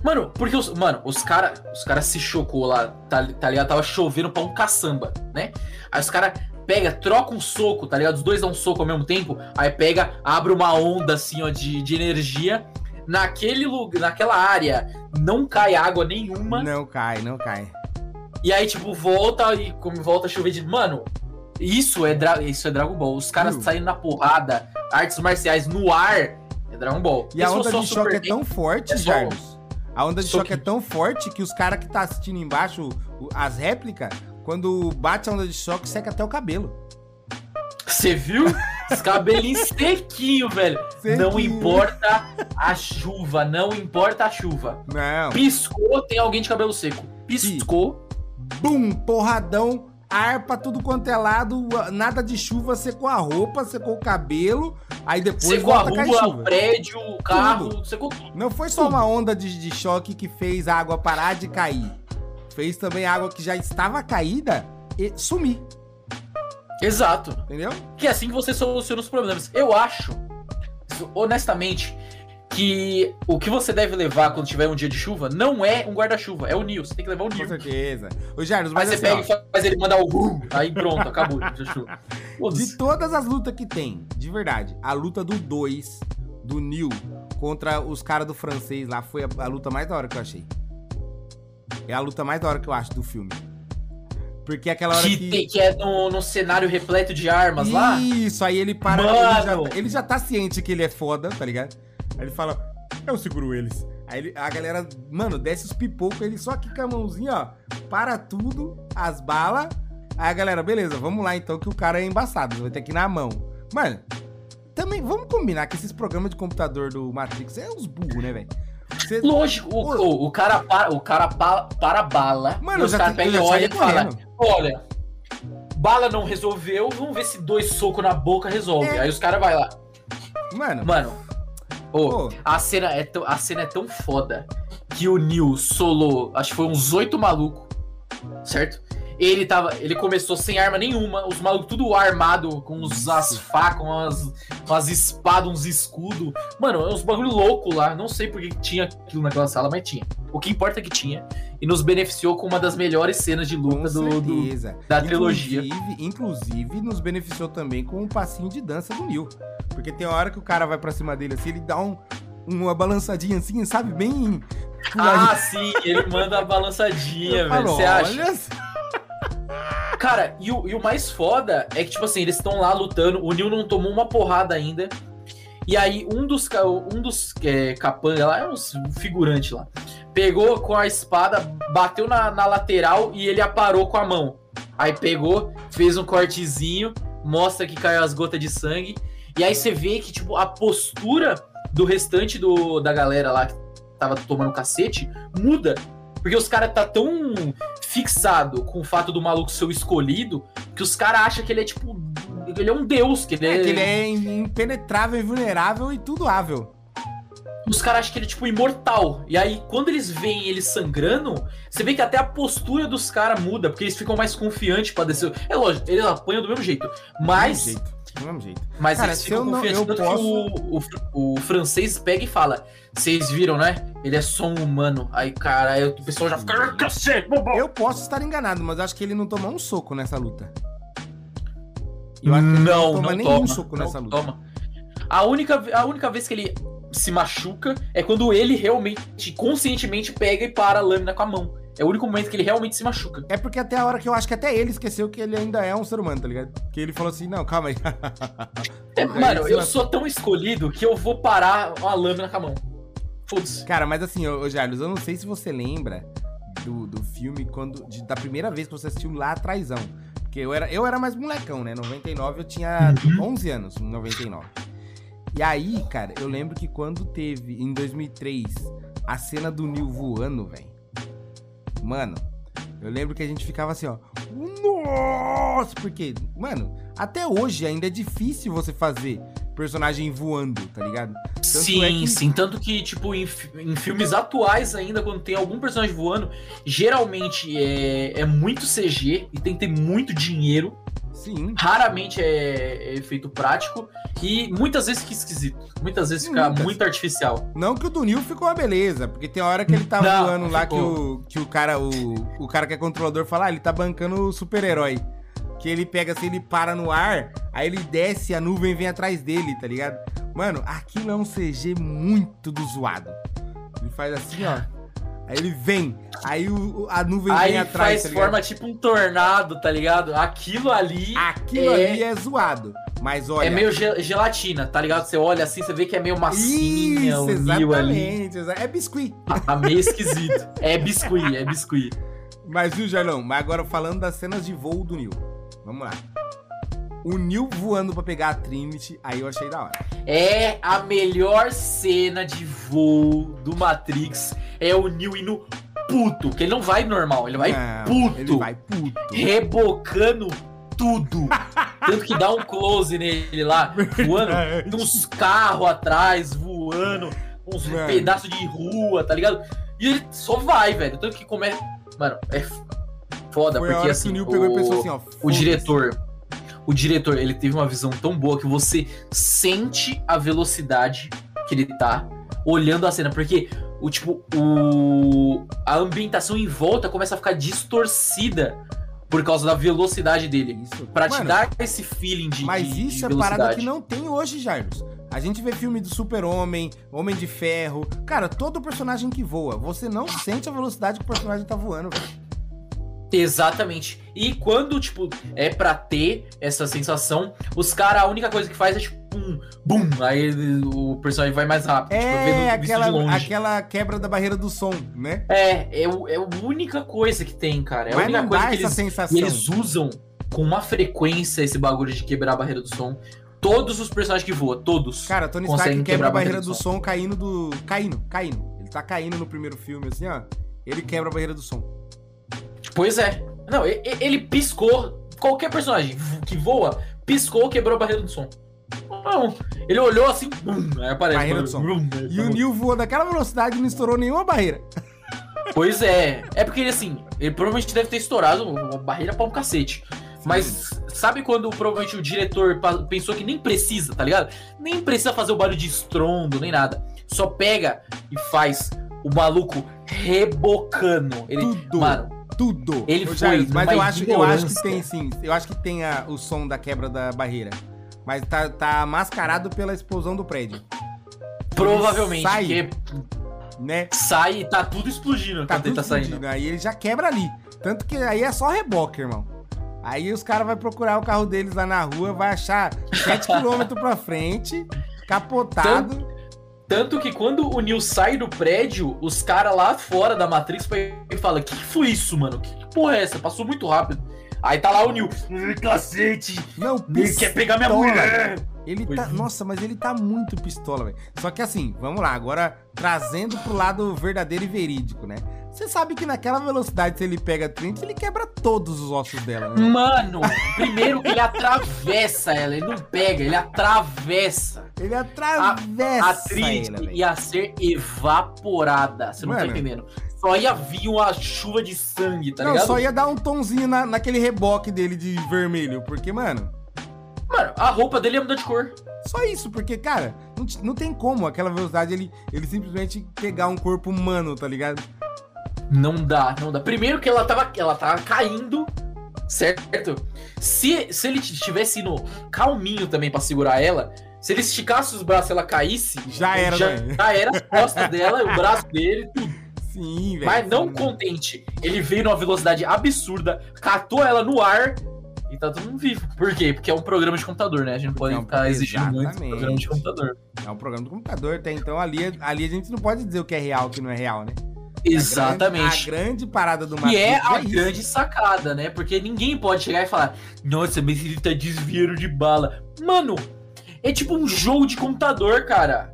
Speaker 2: Mano, porque os, mano, os caras os cara se chocou lá, tá, tá ligado? Tava chovendo pra um caçamba, né? Aí os caras pega, troca um soco, tá ligado? Os dois dão um soco ao mesmo tempo, aí pega, abre uma onda assim, ó, de, de energia. Naquele lugar, naquela área, não cai água nenhuma.
Speaker 1: Não cai, não cai.
Speaker 2: E aí, tipo, volta e como volta a chover de. Mano, isso é, dra... isso é Dragon Ball. Os caras uh. saindo na porrada, artes marciais no ar, é Dragon Ball.
Speaker 1: E a onda de choque é tão forte, é Jarvis. A onda de choque é tão forte que os caras que tá assistindo embaixo, as réplicas, quando bate a onda de choque, seca até o cabelo.
Speaker 2: Você viu? Os cabelinhos sequinho, velho. Sequinho. Não importa a chuva, não importa a chuva.
Speaker 1: Não.
Speaker 2: Piscou, tem alguém de cabelo seco. Piscou.
Speaker 1: Bum, porradão, ar pra tudo quanto é lado, nada de chuva, secou a roupa, secou o cabelo, aí depois
Speaker 2: secou a rua, o prédio, o carro, tudo. secou
Speaker 1: Não foi só uma onda de, de choque que fez a água parar de cair fez também água que já estava caída e sumir.
Speaker 2: Exato.
Speaker 1: Entendeu?
Speaker 2: Que é assim que você soluciona os problemas. Eu acho, honestamente, que o que você deve levar quando tiver um dia de chuva não é um guarda-chuva, é o Nil. Você tem que levar o Nil.
Speaker 1: Com certeza. O Jardim,
Speaker 2: mas
Speaker 1: aí
Speaker 2: você assim, pega ó. e faz ele mandar o aí pronto, acabou.
Speaker 1: de todas as lutas que tem, de verdade, a luta do 2, do Nil, contra os caras do francês lá, foi a, a luta mais da hora que eu achei. É a luta mais da hora que eu acho do filme. Porque é aquela hora que...
Speaker 2: Que, que é no, no, cenário repleto de armas
Speaker 1: Isso,
Speaker 2: lá?
Speaker 1: Isso, aí ele para... Mano. Ele já, ele já tá ciente que ele é foda, tá ligado? Aí ele fala, eu seguro eles. Aí ele, a galera, mano, desce os pipocos, ele só aqui com a mãozinha, ó, para tudo, as balas. Aí a galera, beleza, vamos lá então, que o cara é embaçado, vai ter que ir na mão. Mano, também, vamos combinar que esses programas de computador do Matrix é uns burros, né, velho?
Speaker 2: Você... Lógico, o, o, o, cara para, o cara para, para bala. Mano, os caras pegam e olha e fala: Olha, bala não resolveu, vamos ver se dois socos na boca resolve. É. Aí os caras vai lá.
Speaker 1: Mano.
Speaker 2: Mano. Oh, a, cena é a cena é tão foda que o Neil solou, acho que foi uns oito malucos, certo? Ele tava. Ele começou sem arma nenhuma, os malucos tudo armado, com uns, as facas, umas, umas espadas, uns escudos. Mano, é uns bagulho louco lá. Não sei porque tinha aquilo naquela sala, mas tinha. O que importa é que tinha. E nos beneficiou com uma das melhores cenas de luta do, do, da trilogia.
Speaker 1: Inclusive, inclusive, nos beneficiou também com um passinho de dança do Neil. Porque tem hora que o cara vai pra cima dele assim, ele dá um, uma balançadinha assim, sabe? Bem.
Speaker 2: Ah, sim, ele manda a balançadinha, velho. Você acha? Olha Cara, e o, e o mais foda é que, tipo assim, eles estão lá lutando, o Neil não tomou uma porrada ainda. E aí, um dos, um dos é, lá, é um figurante lá, pegou com a espada, bateu na, na lateral e ele aparou com a mão. Aí pegou, fez um cortezinho, mostra que caiu as gotas de sangue. E aí você vê que, tipo, a postura do restante do, da galera lá que tava tomando cacete muda. Porque os caras tá tão fixado com o fato do maluco ser o escolhido que os caras acham que ele é tipo. Ele é um deus, que ele é.
Speaker 1: é que ele é impenetrável, invulnerável e tudo ável.
Speaker 2: Os caras acham que ele é tipo imortal. E aí, quando eles veem ele sangrando, você vê que até a postura dos caras muda, porque eles ficam mais confiantes pra descer. É lógico, eles apanham do mesmo jeito. Mas. Do mesmo jeito. Do mesmo jeito. Mas Cara, eles ficam confiantes. Tanto posso... que o, o, o francês pega e fala: vocês viram, né? Ele é só um humano. Aí, cara, aí o pessoal já fica.
Speaker 1: Ah, eu posso estar enganado, mas acho que ele não tomou um soco nessa luta. Eu acho que ele não, não toma não nenhum toma, soco não nessa luta. Toma.
Speaker 2: A única, a única vez que ele se machuca é quando ele realmente, conscientemente, pega e para a lâmina com a mão. É o único momento que ele realmente se machuca.
Speaker 1: É porque até a hora que eu acho que até ele esqueceu que ele ainda é um ser humano, tá ligado? Que ele falou assim, não, calma aí.
Speaker 2: é, mano, eu sou tão escolhido que eu vou parar a lâmina com a mão.
Speaker 1: Foda-se. Cara, mas assim, ô, Jarlos, eu não sei se você lembra do, do filme quando de, da primeira vez que você assistiu lá atrásão. Porque eu era, eu era mais molecão, né? 99 eu tinha uhum. 11 anos, em 99. E aí, cara, eu lembro que quando teve, em 2003, a cena do Neil voando, velho. Mano, Eu lembro que a gente ficava assim, ó. Nossa! Porque, mano, até hoje ainda é difícil você fazer personagem voando, tá ligado?
Speaker 2: Tanto sim, é que... sim. Tanto que, tipo, em, em, filmes atuais ainda, quando tem algum personagem voando, geralmente é, é muito CG e tem que ter muito dinheiro.
Speaker 1: Sim.
Speaker 2: Raramente é, é efeito prático e muitas vezes fica esquisito. Muitas vezes fica muitas. muito artificial.
Speaker 1: Não que o do Neil ficou uma beleza, porque tem hora que ele tá não, voando lá que o, que o cara, o, o cara que é controlador fala, ah, ele tá bancando o super-herói. Que ele pega assim, ele para no ar, aí ele desce a nuvem vem atrás dele, tá ligado? Mano, aquilo é um CG muito do zoado. Ele faz assim, ó. Aí ele vem, aí o, a nuvem aí vem atrás.
Speaker 2: Aí faz tá forma tipo um tornado, tá ligado? Aquilo ali.
Speaker 1: Aquilo é... ali é zoado. Mas olha.
Speaker 2: É meio gelatina, tá ligado? Você olha assim, você vê que é meio massinha.
Speaker 1: Isso, exatamente. É biscuit.
Speaker 2: Tá meio esquisito. é biscuit, é biscuit.
Speaker 1: Mas viu, Jarlão? Mas agora falando das cenas de voo do Neil. Vamos lá. O Neil voando pra pegar a Trinity, aí eu achei da hora.
Speaker 2: É a melhor cena de voo do Matrix. É o Neil indo puto. Que ele não vai normal, ele vai não, puto.
Speaker 1: Ele vai puto.
Speaker 2: Rebocando tudo. Tanto que dá um close nele lá, voando, uns carros atrás, voando, uns Mano. pedaços de rua, tá ligado? E ele só vai, velho. Tanto que começa. Mano, é foda, Foi porque assim. O, o, assim ó, o diretor. O diretor, ele teve uma visão tão boa que você sente a velocidade que ele tá olhando a cena. Porque o tipo, o. A ambientação em volta começa a ficar distorcida por causa da velocidade dele. Isso. Pra Mano, te dar esse feeling de.
Speaker 1: Mas
Speaker 2: de,
Speaker 1: isso de é parada que não tem hoje, Jarvis. A gente vê filme do Super-Homem, Homem de Ferro. Cara, todo personagem que voa, você não sente a velocidade que o personagem tá voando, velho.
Speaker 2: Exatamente. E quando, tipo, é pra ter essa sensação, os caras, a única coisa que faz é tipo um bum, aí o personagem vai mais rápido.
Speaker 1: É, tipo, vendo, aquela, aquela quebra da barreira do som, né?
Speaker 2: É, é, é a única coisa que tem, cara. É
Speaker 1: Mas
Speaker 2: a única coisa que
Speaker 1: eles, sensação.
Speaker 2: eles usam com uma frequência esse bagulho de quebrar a barreira do som. Todos os personagens que voam, todos.
Speaker 1: Cara, Tony Stark quebra a barreira do, do som. som caindo do. Caindo, caindo. Ele tá caindo no primeiro filme, assim, ó. Ele quebra a barreira do som.
Speaker 2: Pois é. Não, ele piscou. Qualquer personagem que voa, piscou, quebrou a barreira do som. Não. Ele olhou assim, bum, aí aparece.
Speaker 1: Barreira do som. Bum, e o Neil voou daquela velocidade e não estourou nenhuma barreira.
Speaker 2: Pois é. É porque ele, assim, ele provavelmente deve ter estourado uma barreira pra um cacete. Mas sabe quando provavelmente o diretor pensou que nem precisa, tá ligado? Nem precisa fazer o barulho de estrondo, nem nada. Só pega e faz o maluco rebocando. Ele,
Speaker 1: Tudo.
Speaker 2: Mano,
Speaker 1: tudo.
Speaker 2: Ele foi, já,
Speaker 1: mas eu acho, eu acho que tem sim. Eu acho que tem a, o som da quebra da barreira. Mas tá, tá mascarado pela explosão do prédio.
Speaker 2: Provavelmente.
Speaker 1: Sai, porque, né?
Speaker 2: Sai e tá tudo explodindo
Speaker 1: tá tudo tá saindo. Aí ele já quebra ali. Tanto que aí é só reboque, irmão. Aí os caras vão procurar o carro deles lá na rua, vai achar 7km pra frente, capotado.
Speaker 2: Tanto, tanto que quando o Neil sai do prédio, os caras lá fora da Matrix e falam: Que foi isso, mano? Que porra é essa? Passou muito rápido. Aí tá lá o Neil. Cacete!
Speaker 1: Não,
Speaker 2: ele quer pegar minha mulher!
Speaker 1: Ele tá. Nossa, mas ele tá muito pistola, velho. Só que assim, vamos lá, agora trazendo pro lado verdadeiro e verídico, né? Você sabe que naquela velocidade, se ele pega a Trinity, ele quebra todos os ossos dela, né?
Speaker 2: Mano, primeiro ele atravessa ela, ele não pega, ele atravessa.
Speaker 1: Ele atravessa.
Speaker 2: A, a Trinity ela, ia ser evaporada. Você não tá Mano, tá entendendo? Só ia vir uma chuva de sangue, tá não, ligado?
Speaker 1: Não, só ia dar um tonzinho na, naquele reboque dele de vermelho, porque, mano.
Speaker 2: Mano, a roupa dele ia mudar de cor.
Speaker 1: Só isso, porque, cara, não, não tem como aquela velocidade ele, ele simplesmente pegar um corpo humano, tá ligado?
Speaker 2: Não dá, não dá. Primeiro que ela tava, ela tava caindo, certo? Se, se ele tivesse indo calminho também para segurar ela, se ele esticasse os braços e ela caísse,
Speaker 1: já era,
Speaker 2: já, já era as costas dela, o braço dele, tudo.
Speaker 1: Sim, velho.
Speaker 2: Mas não contente, ele veio numa velocidade absurda, catou ela no ar e tá todo mundo vivo. Por quê? Porque é um programa de computador, né? A gente não pode é um, ficar exigindo muito programa de computador.
Speaker 1: É um programa de computador, até então ali, ali a gente não pode dizer o que é real e o que não é real, né?
Speaker 2: Exatamente.
Speaker 1: A grande, a grande parada do
Speaker 2: Matrix. E é a é grande sacada, né? Porque ninguém pode chegar e falar: Nossa, mas ele tá desviando de bala. Mano, é tipo um jogo de computador, cara.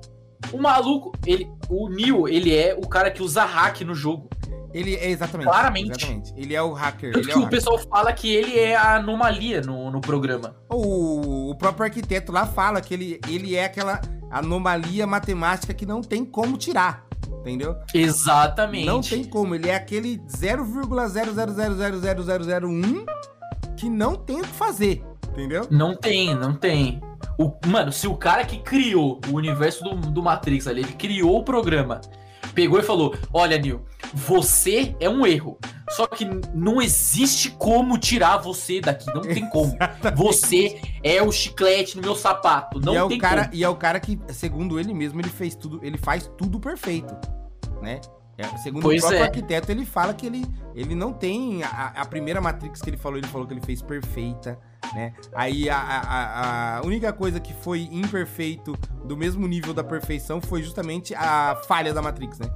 Speaker 2: O maluco, ele, o Neo, ele é o cara que usa hack no jogo.
Speaker 1: Ele é exatamente.
Speaker 2: Claramente.
Speaker 1: Exatamente. Ele é o hacker.
Speaker 2: Tanto
Speaker 1: é
Speaker 2: que
Speaker 1: o
Speaker 2: o
Speaker 1: hacker.
Speaker 2: pessoal fala que ele é a anomalia no, no programa.
Speaker 1: O, o próprio arquiteto lá fala que ele, ele é aquela anomalia matemática que não tem como tirar. Entendeu?
Speaker 2: Exatamente.
Speaker 1: Não tem como. Ele é aquele 0,000000001 que não tem o que fazer. Entendeu?
Speaker 2: Não tem, não tem. O, mano, se o cara que criou o universo do, do Matrix ali, ele criou o programa, pegou e falou: Olha, Neo, você é um erro. Só que não existe como tirar você daqui. Não tem como. Você é o chiclete no meu sapato. Não
Speaker 1: e é
Speaker 2: tem
Speaker 1: o cara
Speaker 2: como.
Speaker 1: E é o cara que, segundo ele mesmo, ele fez tudo, ele faz tudo perfeito, né? É, segundo
Speaker 2: Pois
Speaker 1: o próprio
Speaker 2: é.
Speaker 1: arquiteto, ele fala que ele, ele não tem. A, a primeira Matrix que ele falou, ele falou que ele fez perfeita, né? Aí a, a, a- única coisa que foi imperfeito do mesmo nível da perfeição foi justamente a falha da Matrix, né?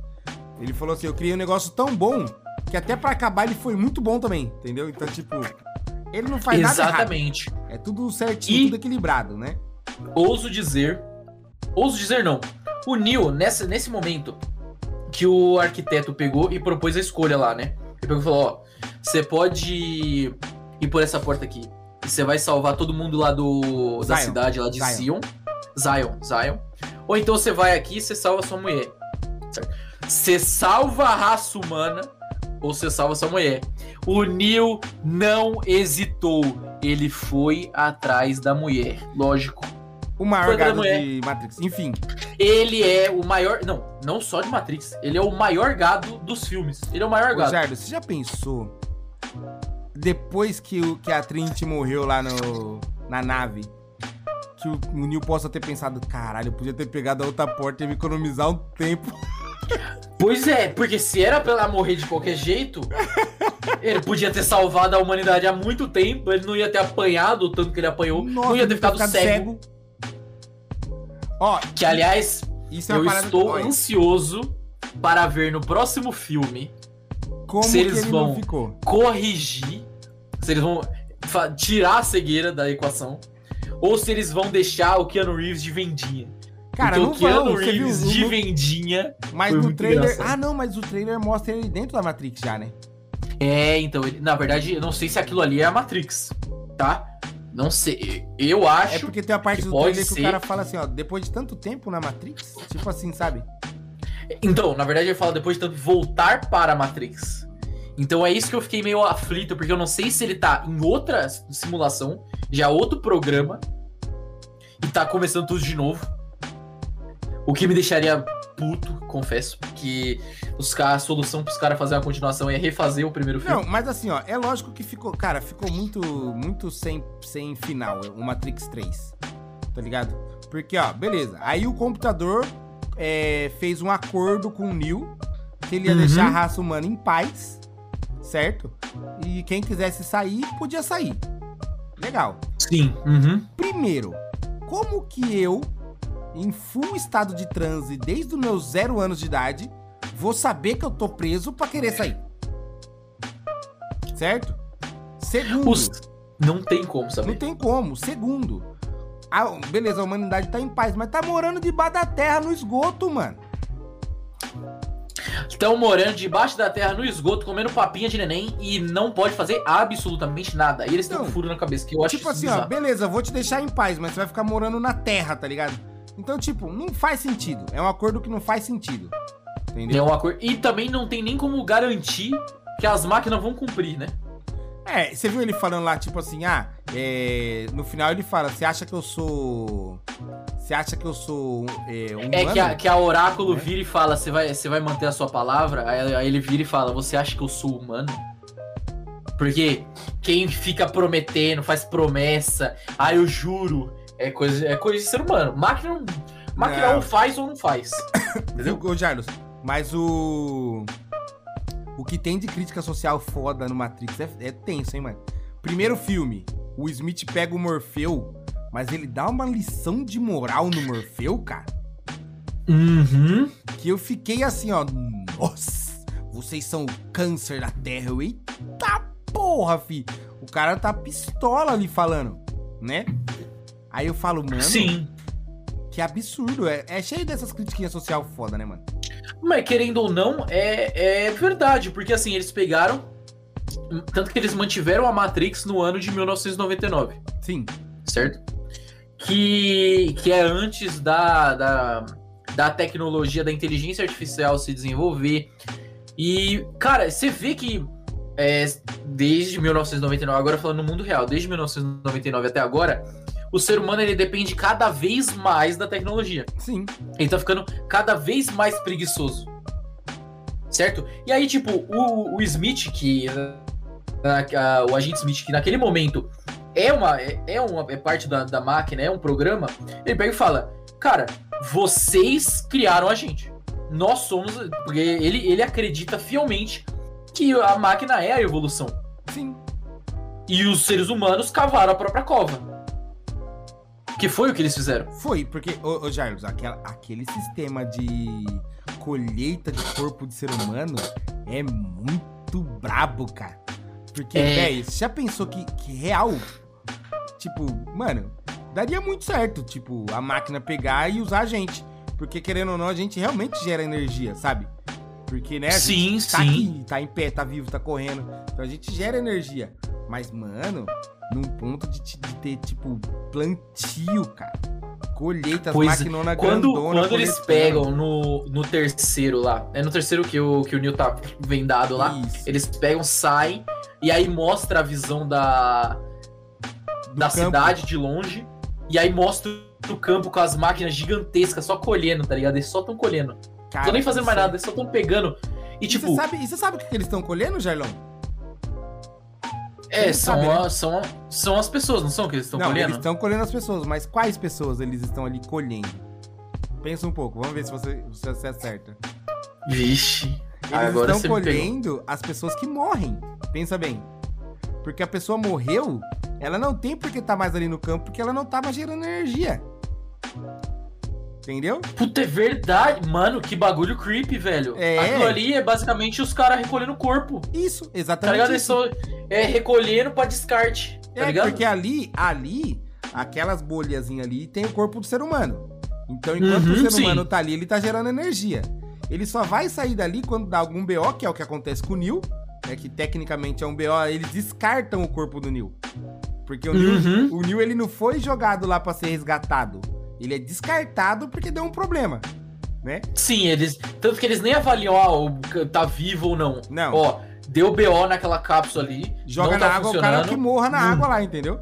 Speaker 1: Ele falou assim: eu criei um negócio tão bom que até pra acabar ele foi muito bom também, entendeu? Então, tipo, ele não faz nada errado.
Speaker 2: Exatamente.
Speaker 1: É tudo certinho,
Speaker 2: E-
Speaker 1: tudo equilibrado, né?
Speaker 2: Ouso dizer. Ouso dizer não. O Neo, nessa, nesse momento que o arquiteto pegou e propôs a escolha lá, né? Ele pegou e falou: Ó, você pode ir por essa porta aqui. E você vai salvar todo mundo lá do, da
Speaker 1: Zion.
Speaker 2: cidade, lá de
Speaker 1: Zion.
Speaker 2: Zion. Zion, Zion. Ou então você vai aqui e você salva sua mulher. Você salva a raça humana ou você salva sua mulher. O Neo não hesitou. Ele foi atrás da mulher. Lógico.
Speaker 1: O maior gado de Matrix. Enfim,
Speaker 2: Ele é o maior. Não, não só de Matrix. Ele é o maior gado dos filmes. Ele é o maior
Speaker 1: ô
Speaker 2: gado.
Speaker 1: Jardo, você já pensou depois que, o, que a Trinity morreu lá no, na nave, que o, o Neil possa ter pensado, caralho, eu podia ter pegado a outra porta e me economizar um tempo.
Speaker 2: Pois é, porque se era pra ela morrer de qualquer jeito, ele podia ter salvado a humanidade há muito tempo. Ele não ia ter apanhado o tanto que ele apanhou. não ia ter ficado, cego.
Speaker 1: Ó,
Speaker 2: Que, aliás,
Speaker 1: isso é
Speaker 2: eu estou ansioso para ver no próximo filme
Speaker 1: como
Speaker 2: se eles
Speaker 1: ele
Speaker 2: vão- corrigir. Se eles vão tirar a cegueira da equação. Ou se eles vão deixar o Keanu Reeves de vendinha.
Speaker 1: Cara,
Speaker 2: Porque
Speaker 1: não
Speaker 2: o Keanu
Speaker 1: vão, viu?
Speaker 2: Reeves de
Speaker 1: no-
Speaker 2: vendinha.
Speaker 1: Mas no trailer...
Speaker 2: engraçado.
Speaker 1: Ah, não, mas o trailer mostra ele dentro da Matrix já, né?
Speaker 2: É, então, ele- na verdade, eu não sei se aquilo ali é a Matrix, tá? Não sei. Eu acho.
Speaker 1: É porque tem a parte
Speaker 2: que
Speaker 1: do trailer que
Speaker 2: ser.
Speaker 1: o cara fala assim, ó, depois de tanto tempo na Matrix, tipo assim, sabe?
Speaker 2: Então, na verdade, ele fala depois de tanto voltar para a Matrix. Então é isso que eu fiquei meio aflito, porque eu não sei se ele tá em outra simulação, já outro programa, e tá começando tudo de novo. O que me deixaria puto, confesso, porque os a solução pros caras fazer uma continuação é refazer o primeiro filme.
Speaker 1: Não, mas assim, ó, é lógico que ficou, cara, ficou muito, muito sem, sem final, o Matrix 3, tá ligado? Porque, ó, beleza, aí o computador é, fez um acordo com o Neo, que ele ia
Speaker 2: Uhum.
Speaker 1: deixar a raça humana em paz, certo? E quem quisesse sair, podia sair. Legal.
Speaker 2: Sim. Uhum.
Speaker 1: Primeiro, como que eu, em full estado de transe desde os meus zero anos de idade, vou saber que eu tô preso pra querer sair? Certo? Segundo,
Speaker 2: Os- Não tem como saber.
Speaker 1: não tem como. Segundo, a- beleza, a humanidade tá em paz, mas tá morando debaixo da terra no esgoto, mano.
Speaker 2: Estão morando debaixo da terra no esgoto, comendo papinha de neném e não pode fazer absolutamente nada. E eles têm um
Speaker 1: Não.
Speaker 2: furo na cabeça, que eu acho
Speaker 1: tipo assim, ó,
Speaker 2: bizarro.
Speaker 1: beleza, eu vou te deixar em paz, mas você vai ficar morando na terra, tá ligado? Então, tipo, não faz sentido. É um acordo que não faz sentido. Entendeu?
Speaker 2: É uma cor... E também não tem nem como garantir que as máquinas vão cumprir, né?
Speaker 1: É, você viu ele falando lá, tipo assim, ah, é, no final ele fala, você acha que eu sou. Você acha que eu sou é, humano?
Speaker 2: É que a, que a oráculo
Speaker 1: É.
Speaker 2: vira e fala, você vai, vai manter a sua palavra? Aí, aí ele vira e fala, você acha que eu sou humano? Porque quem fica prometendo, faz promessa, ah, eu juro, é coisa, é coisa de ser humano. Máquina, não- máquina
Speaker 1: Não.
Speaker 2: ou faz ou não faz.
Speaker 1: Viu, ô Jarlos? Mas o. O que tem de crítica social foda no Matrix é, é tenso, hein, mano? Primeiro filme, o Smith pega o Morfeu, mas ele dá uma lição de moral no Morfeu, cara.
Speaker 2: Uhum.
Speaker 1: Que eu fiquei assim, ó. Nossa, vocês são o câncer da terra. Eu, eita porra, fi. O cara tá pistola ali falando, né? Aí eu falo, mano,
Speaker 2: Sim.
Speaker 1: que absurdo. É, é cheio dessas critiquinhas social foda, né, mano?
Speaker 2: Mas querendo ou não, é, é verdade, porque assim, eles pegaram. Tanto que eles mantiveram a Matrix no ano de 1999.
Speaker 1: Sim.
Speaker 2: Certo? Que, que é antes da, da, da tecnologia, da inteligência artificial se desenvolver. E, cara, você vê que é, desde 1999, agora falando no mundo real, desde 1999 até agora, o ser humano ele depende cada vez mais da tecnologia.
Speaker 1: Sim.
Speaker 2: Ele tá ficando cada vez mais preguiçoso. Certo? E aí, tipo, o, o Smith, que. A, a, o agente Smith, que naquele momento é uma, é, é uma é parte da, da máquina, é um programa, ele pega e fala: Cara, vocês criaram a gente. Nós somos. Porque ele, ele acredita fielmente que a máquina é a evolução.
Speaker 1: Sim.
Speaker 2: E os seres humanos cavaram a própria cova. Que foi o que eles fizeram.
Speaker 1: Foi, porque, ô, ô Jarlos, aquela, aquele sistema de colheita de corpo de ser humano é muito brabo, cara. Porque, é... velho, você já pensou que, que real? Tipo, mano, daria muito certo, tipo, a máquina pegar e usar a gente. Porque, querendo ou não, a gente realmente gera energia, sabe? Porque, né?
Speaker 2: Sim,
Speaker 1: tá
Speaker 2: sim.
Speaker 1: aqui, tá em pé, tá vivo, tá correndo. Então a gente gera energia. Mas, mano, num ponto de, de ter, tipo, plantio, cara. Colheita,
Speaker 2: pois,
Speaker 1: maquinona
Speaker 2: quando,
Speaker 1: grandona.
Speaker 2: Quando eles pegam no, no terceiro lá, é no terceiro que o, que o Neil tá vendado lá, Isso. eles pegam, saem, e aí mostra a visão da, da campo. cidade de longe, e aí mostra o campo com as máquinas gigantescas só colhendo, tá ligado? Eles só tão colhendo. Cara, Tô nem fazendo mais nada, eles só tão pegando. E, e tipo.
Speaker 1: Você sabe, e você sabe o que eles estão colhendo, Jailon?
Speaker 2: É, são, né? a, são, são as pessoas, não são que eles estão colhendo?
Speaker 1: Eles estão colhendo as pessoas, mas quais pessoas eles estão ali colhendo? Pensa um pouco, vamos ver se você, se você acerta.
Speaker 2: Vixe.
Speaker 1: Eles Agora estão colhendo as pessoas que morrem. Pensa bem. Porque a pessoa morreu, ela não tem por que estar tá mais ali no campo, porque ela não tá mais gerando energia. Entendeu?
Speaker 2: Puta, é verdade. Mano, que bagulho creepy, velho. É. Aquilo ali é basicamente os caras recolhendo o corpo.
Speaker 1: Isso, exatamente.
Speaker 2: Tá ligado? Isso. É recolhendo pra descarte. Tá
Speaker 1: é,
Speaker 2: ligado?
Speaker 1: porque ali, ali, aquelas bolhazinhas ali tem o corpo do ser humano. Então, enquanto uhum, o ser sim. humano tá ali, ele tá gerando energia. Ele só vai sair dali quando dá algum BO, que é o que acontece com o Neil, né, que tecnicamente é um BO, eles descartam o corpo do Neil. Porque o Neil, uhum. o Neil ele não foi jogado lá para ser resgatado. Ele é descartado porque deu um problema, né?
Speaker 2: Sim, eles. Tanto que eles nem avaliam, ó, tá vivo ou não.
Speaker 1: Não.
Speaker 2: Ó, deu BO naquela cápsula ali.
Speaker 1: Joga na tá água o cara que morra na hum. água lá, entendeu?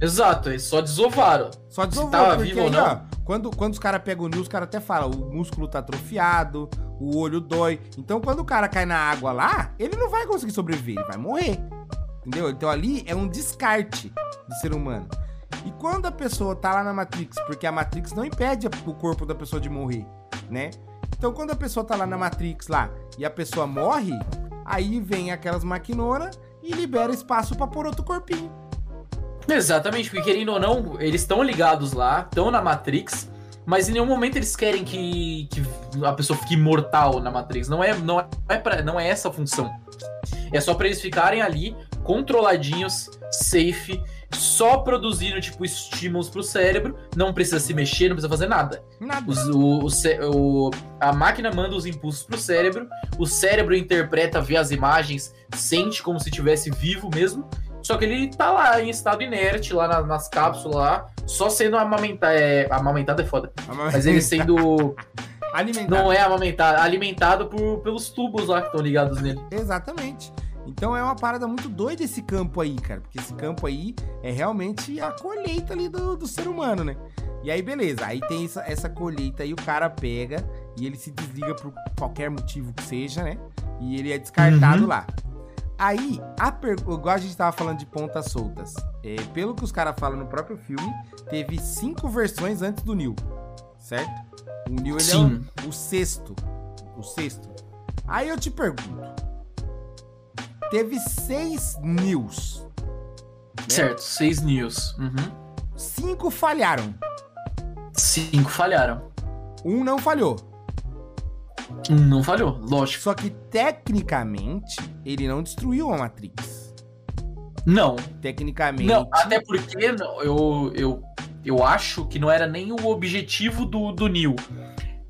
Speaker 2: Exato, eles só desovaram.
Speaker 1: Só desovaram, porque vivo ou não. Ó, quando, quando os caras pegam o News, os caras até falam, o músculo tá atrofiado, o olho dói. Então, quando o cara cai na água lá, ele não vai conseguir sobreviver, ele vai morrer. Entendeu? Então ali é um descarte de ser humano. E quando a pessoa tá lá na Matrix, porque a Matrix não impede o corpo da pessoa de morrer, né? Então quando a pessoa tá lá na Matrix lá e a pessoa morre, aí vem aquelas maquinonas e libera espaço para pôr outro corpinho.
Speaker 2: Exatamente, porque querendo ou não, eles estão ligados lá, estão na Matrix, mas em nenhum momento eles querem que, que a pessoa fique imortal na Matrix. Não é, não é, pra, não é essa a função. É só para eles ficarem ali, controladinhos, safe só produzindo, tipo, estímulos pro cérebro, não precisa se mexer, não precisa fazer nada.
Speaker 1: Nada.
Speaker 2: Os, o, o, o, a máquina manda os impulsos pro cérebro, o cérebro interpreta, vê as imagens, sente como se estivesse vivo mesmo, só que ele tá lá em estado inerte, lá na, nas cápsulas lá, só sendo amamentado. É, amamentado é foda. Mas ele sendo.
Speaker 1: alimentado.
Speaker 2: Não é amamentado, alimentado por, pelos tubos lá que estão ligados nele.
Speaker 1: Exatamente. Então é uma parada muito doida esse campo aí, cara. Porque esse campo aí é realmente a colheita ali do, do ser humano, né? E aí, beleza. Aí tem essa, essa colheita aí, o cara pega e ele se desliga por qualquer motivo que seja, né? E ele é descartado uhum. lá. Aí, a per... igual a gente tava falando de pontas soltas. É, pelo que os caras falam no próprio filme, teve cinco versões antes do Neil. Certo? O Neil ele Sim. é o, o sexto. O sexto. Aí eu te pergunto teve seis news.
Speaker 2: Né? Certo, seis news. Uhum.
Speaker 1: Cinco falharam.
Speaker 2: Cinco falharam.
Speaker 1: Um não falhou.
Speaker 2: Um não falhou, lógico.
Speaker 1: Só que tecnicamente ele não destruiu a Matrix.
Speaker 2: Não.
Speaker 1: Tecnicamente.
Speaker 2: Não, até porque eu, eu, eu acho que não era nem o objetivo do, do Neo.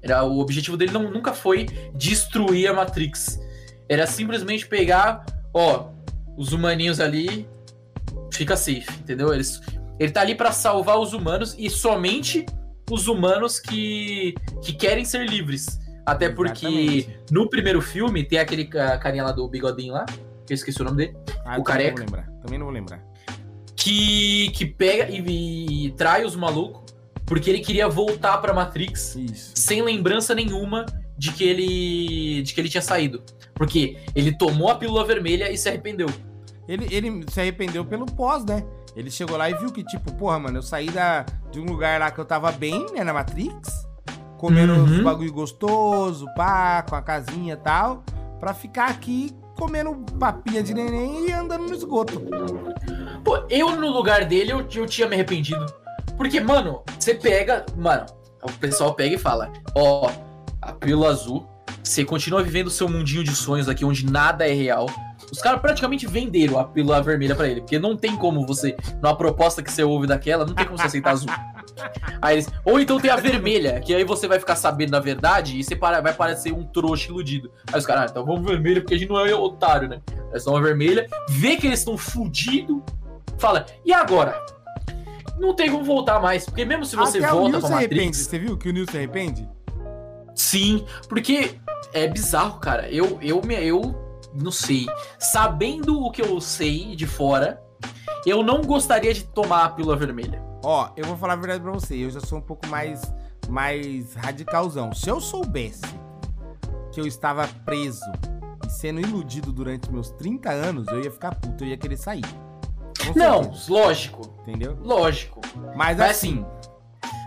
Speaker 2: Era, o objetivo dele não, nunca foi destruir a Matrix. Era simplesmente pegar, ó, os humaninhos ali, fica safe, entendeu? Eles, ele tá ali para salvar os humanos e somente os humanos que, que querem ser livres. Até porque Exatamente. no primeiro filme tem aquele carinha lá do bigodinho lá, que eu esqueci o nome dele. Ah, o careca.
Speaker 1: Não vou lembrar. Também não vou lembrar.
Speaker 2: Que, que pega e, e trai os malucos porque ele queria voltar pra Matrix Isso. sem lembrança nenhuma de que ele de que ele tinha saído. Porque ele tomou a pílula vermelha e se arrependeu.
Speaker 1: Ele, ele se arrependeu pelo pós, né? Ele chegou lá e viu que, tipo, porra, mano, eu saí da, de um lugar lá que eu tava bem, né, na Matrix, comendo uhum. uns bagulho gostoso, pá, com a casinha e tal, pra ficar aqui comendo papinha de neném e andando no esgoto.
Speaker 2: Pô, eu no lugar dele, eu, eu tinha me arrependido. Porque, mano, você pega. Mano, o pessoal pega e fala: Ó, oh, a pílula azul, você continua vivendo o seu mundinho de sonhos aqui, onde nada é real. Os caras praticamente venderam a pílula vermelha para ele, porque não tem como você, numa proposta que você ouve daquela, não tem como você aceitar azul. Aí eles, ou então tem a vermelha, que aí você vai ficar sabendo da verdade e você para, vai parecer um trouxa iludido. Aí os caras, ah, então vamos vermelha, porque a gente não é otário, né? Eles estão vermelha, vê que eles estão fudidos, fala, e agora? Não tem como voltar mais, porque mesmo se você Até volta pra Matrix...
Speaker 1: Arrepende. Você viu que o Neo se arrepende?
Speaker 2: Sim, porque é bizarro, cara. Eu, eu, eu não sei. Sabendo o que eu sei de fora, eu não gostaria de tomar a pílula vermelha.
Speaker 1: Ó, eu vou falar a verdade pra você. Eu já sou um pouco mais, mais radicalzão. Se eu soubesse que eu estava preso e sendo iludido durante meus 30 anos, eu ia ficar puto, eu ia querer sair.
Speaker 2: Não, lógico.
Speaker 1: Entendeu?
Speaker 2: Lógico.
Speaker 1: Mas, Mas assim, assim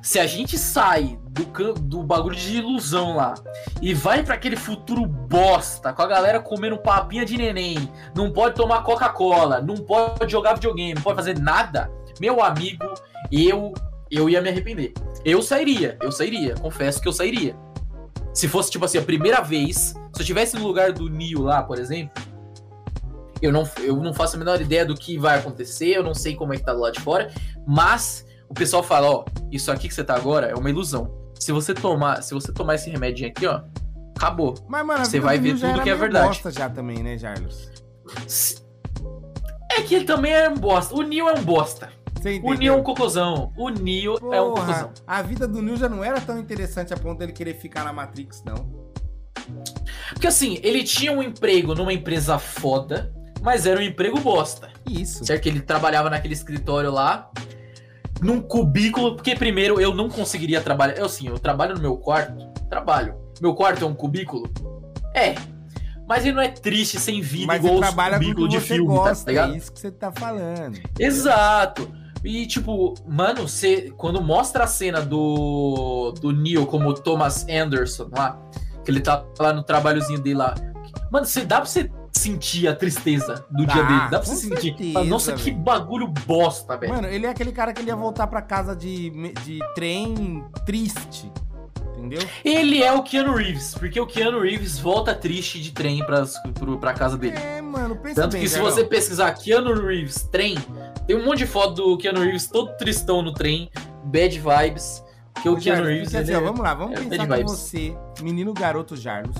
Speaker 2: se a gente sai do, do bagulho de ilusão lá e vai para aquele futuro bosta, com a galera comendo papinha de neném, não pode tomar Coca-Cola, não pode jogar videogame, não pode fazer nada, meu amigo, eu eu ia me arrepender. Eu sairia, eu sairia, confesso que eu sairia. Se fosse, tipo assim, a primeira vez, se eu estivesse no lugar do Neo lá, por exemplo, eu não, eu não faço a menor ideia do que vai acontecer, eu não sei como é que tá do lado de fora, mas o pessoal fala, ó, isso aqui que você tá agora é uma ilusão. Se você tomar, se você tomar esse remédio aqui, ó, acabou.
Speaker 1: Mas, mano, você vai ver tudo que é verdade. bosta já também, né, Jarlos?
Speaker 2: É que ele também é um bosta. O Neo é um bosta. O Neo é um cocôzão. O Neo Porra, é um cocôzão.
Speaker 1: A vida do Neo já não era tão interessante a ponto dele querer ficar na Matrix, não.
Speaker 2: Porque assim, ele tinha um emprego numa empresa foda, mas era um emprego bosta.
Speaker 1: Isso.
Speaker 2: Certo que ele trabalhava naquele escritório lá num cubículo, porque primeiro eu não conseguiria trabalhar. Eu assim, eu trabalho no meu quarto, trabalho. Meu quarto é um cubículo? É. Mas ele não é triste sem vida
Speaker 1: Mas igual os cubículos de filme, tá gosta, tá ligado? É isso que você tá falando.
Speaker 2: Exato. E, tipo, mano, você, quando mostra a cena do, do Neil como Thomas Anderson lá, que ele tá lá no trabalhozinho dele lá. Mano, você dá pra você sentir a tristeza do dia dele. Dá pra você sentir. Certeza, Nossa, que bagulho bosta, velho. Mano,
Speaker 1: ele é aquele cara que ele ia voltar pra casa de, de trem triste. Entendeu?
Speaker 2: Ele é o Keanu Reeves, porque o Keanu Reeves volta triste de trem pra, pra casa dele.
Speaker 1: É, mano, pensa
Speaker 2: Tanto
Speaker 1: bem,
Speaker 2: que se você pesquisar Keanu Reeves trem, tem um monte de foto do Keanu Reeves todo tristão no trem, bad vibes. Que o Keanu Reeves.
Speaker 1: Assim, ó, vamos lá, vamos é pensar com você, menino garoto Jarlos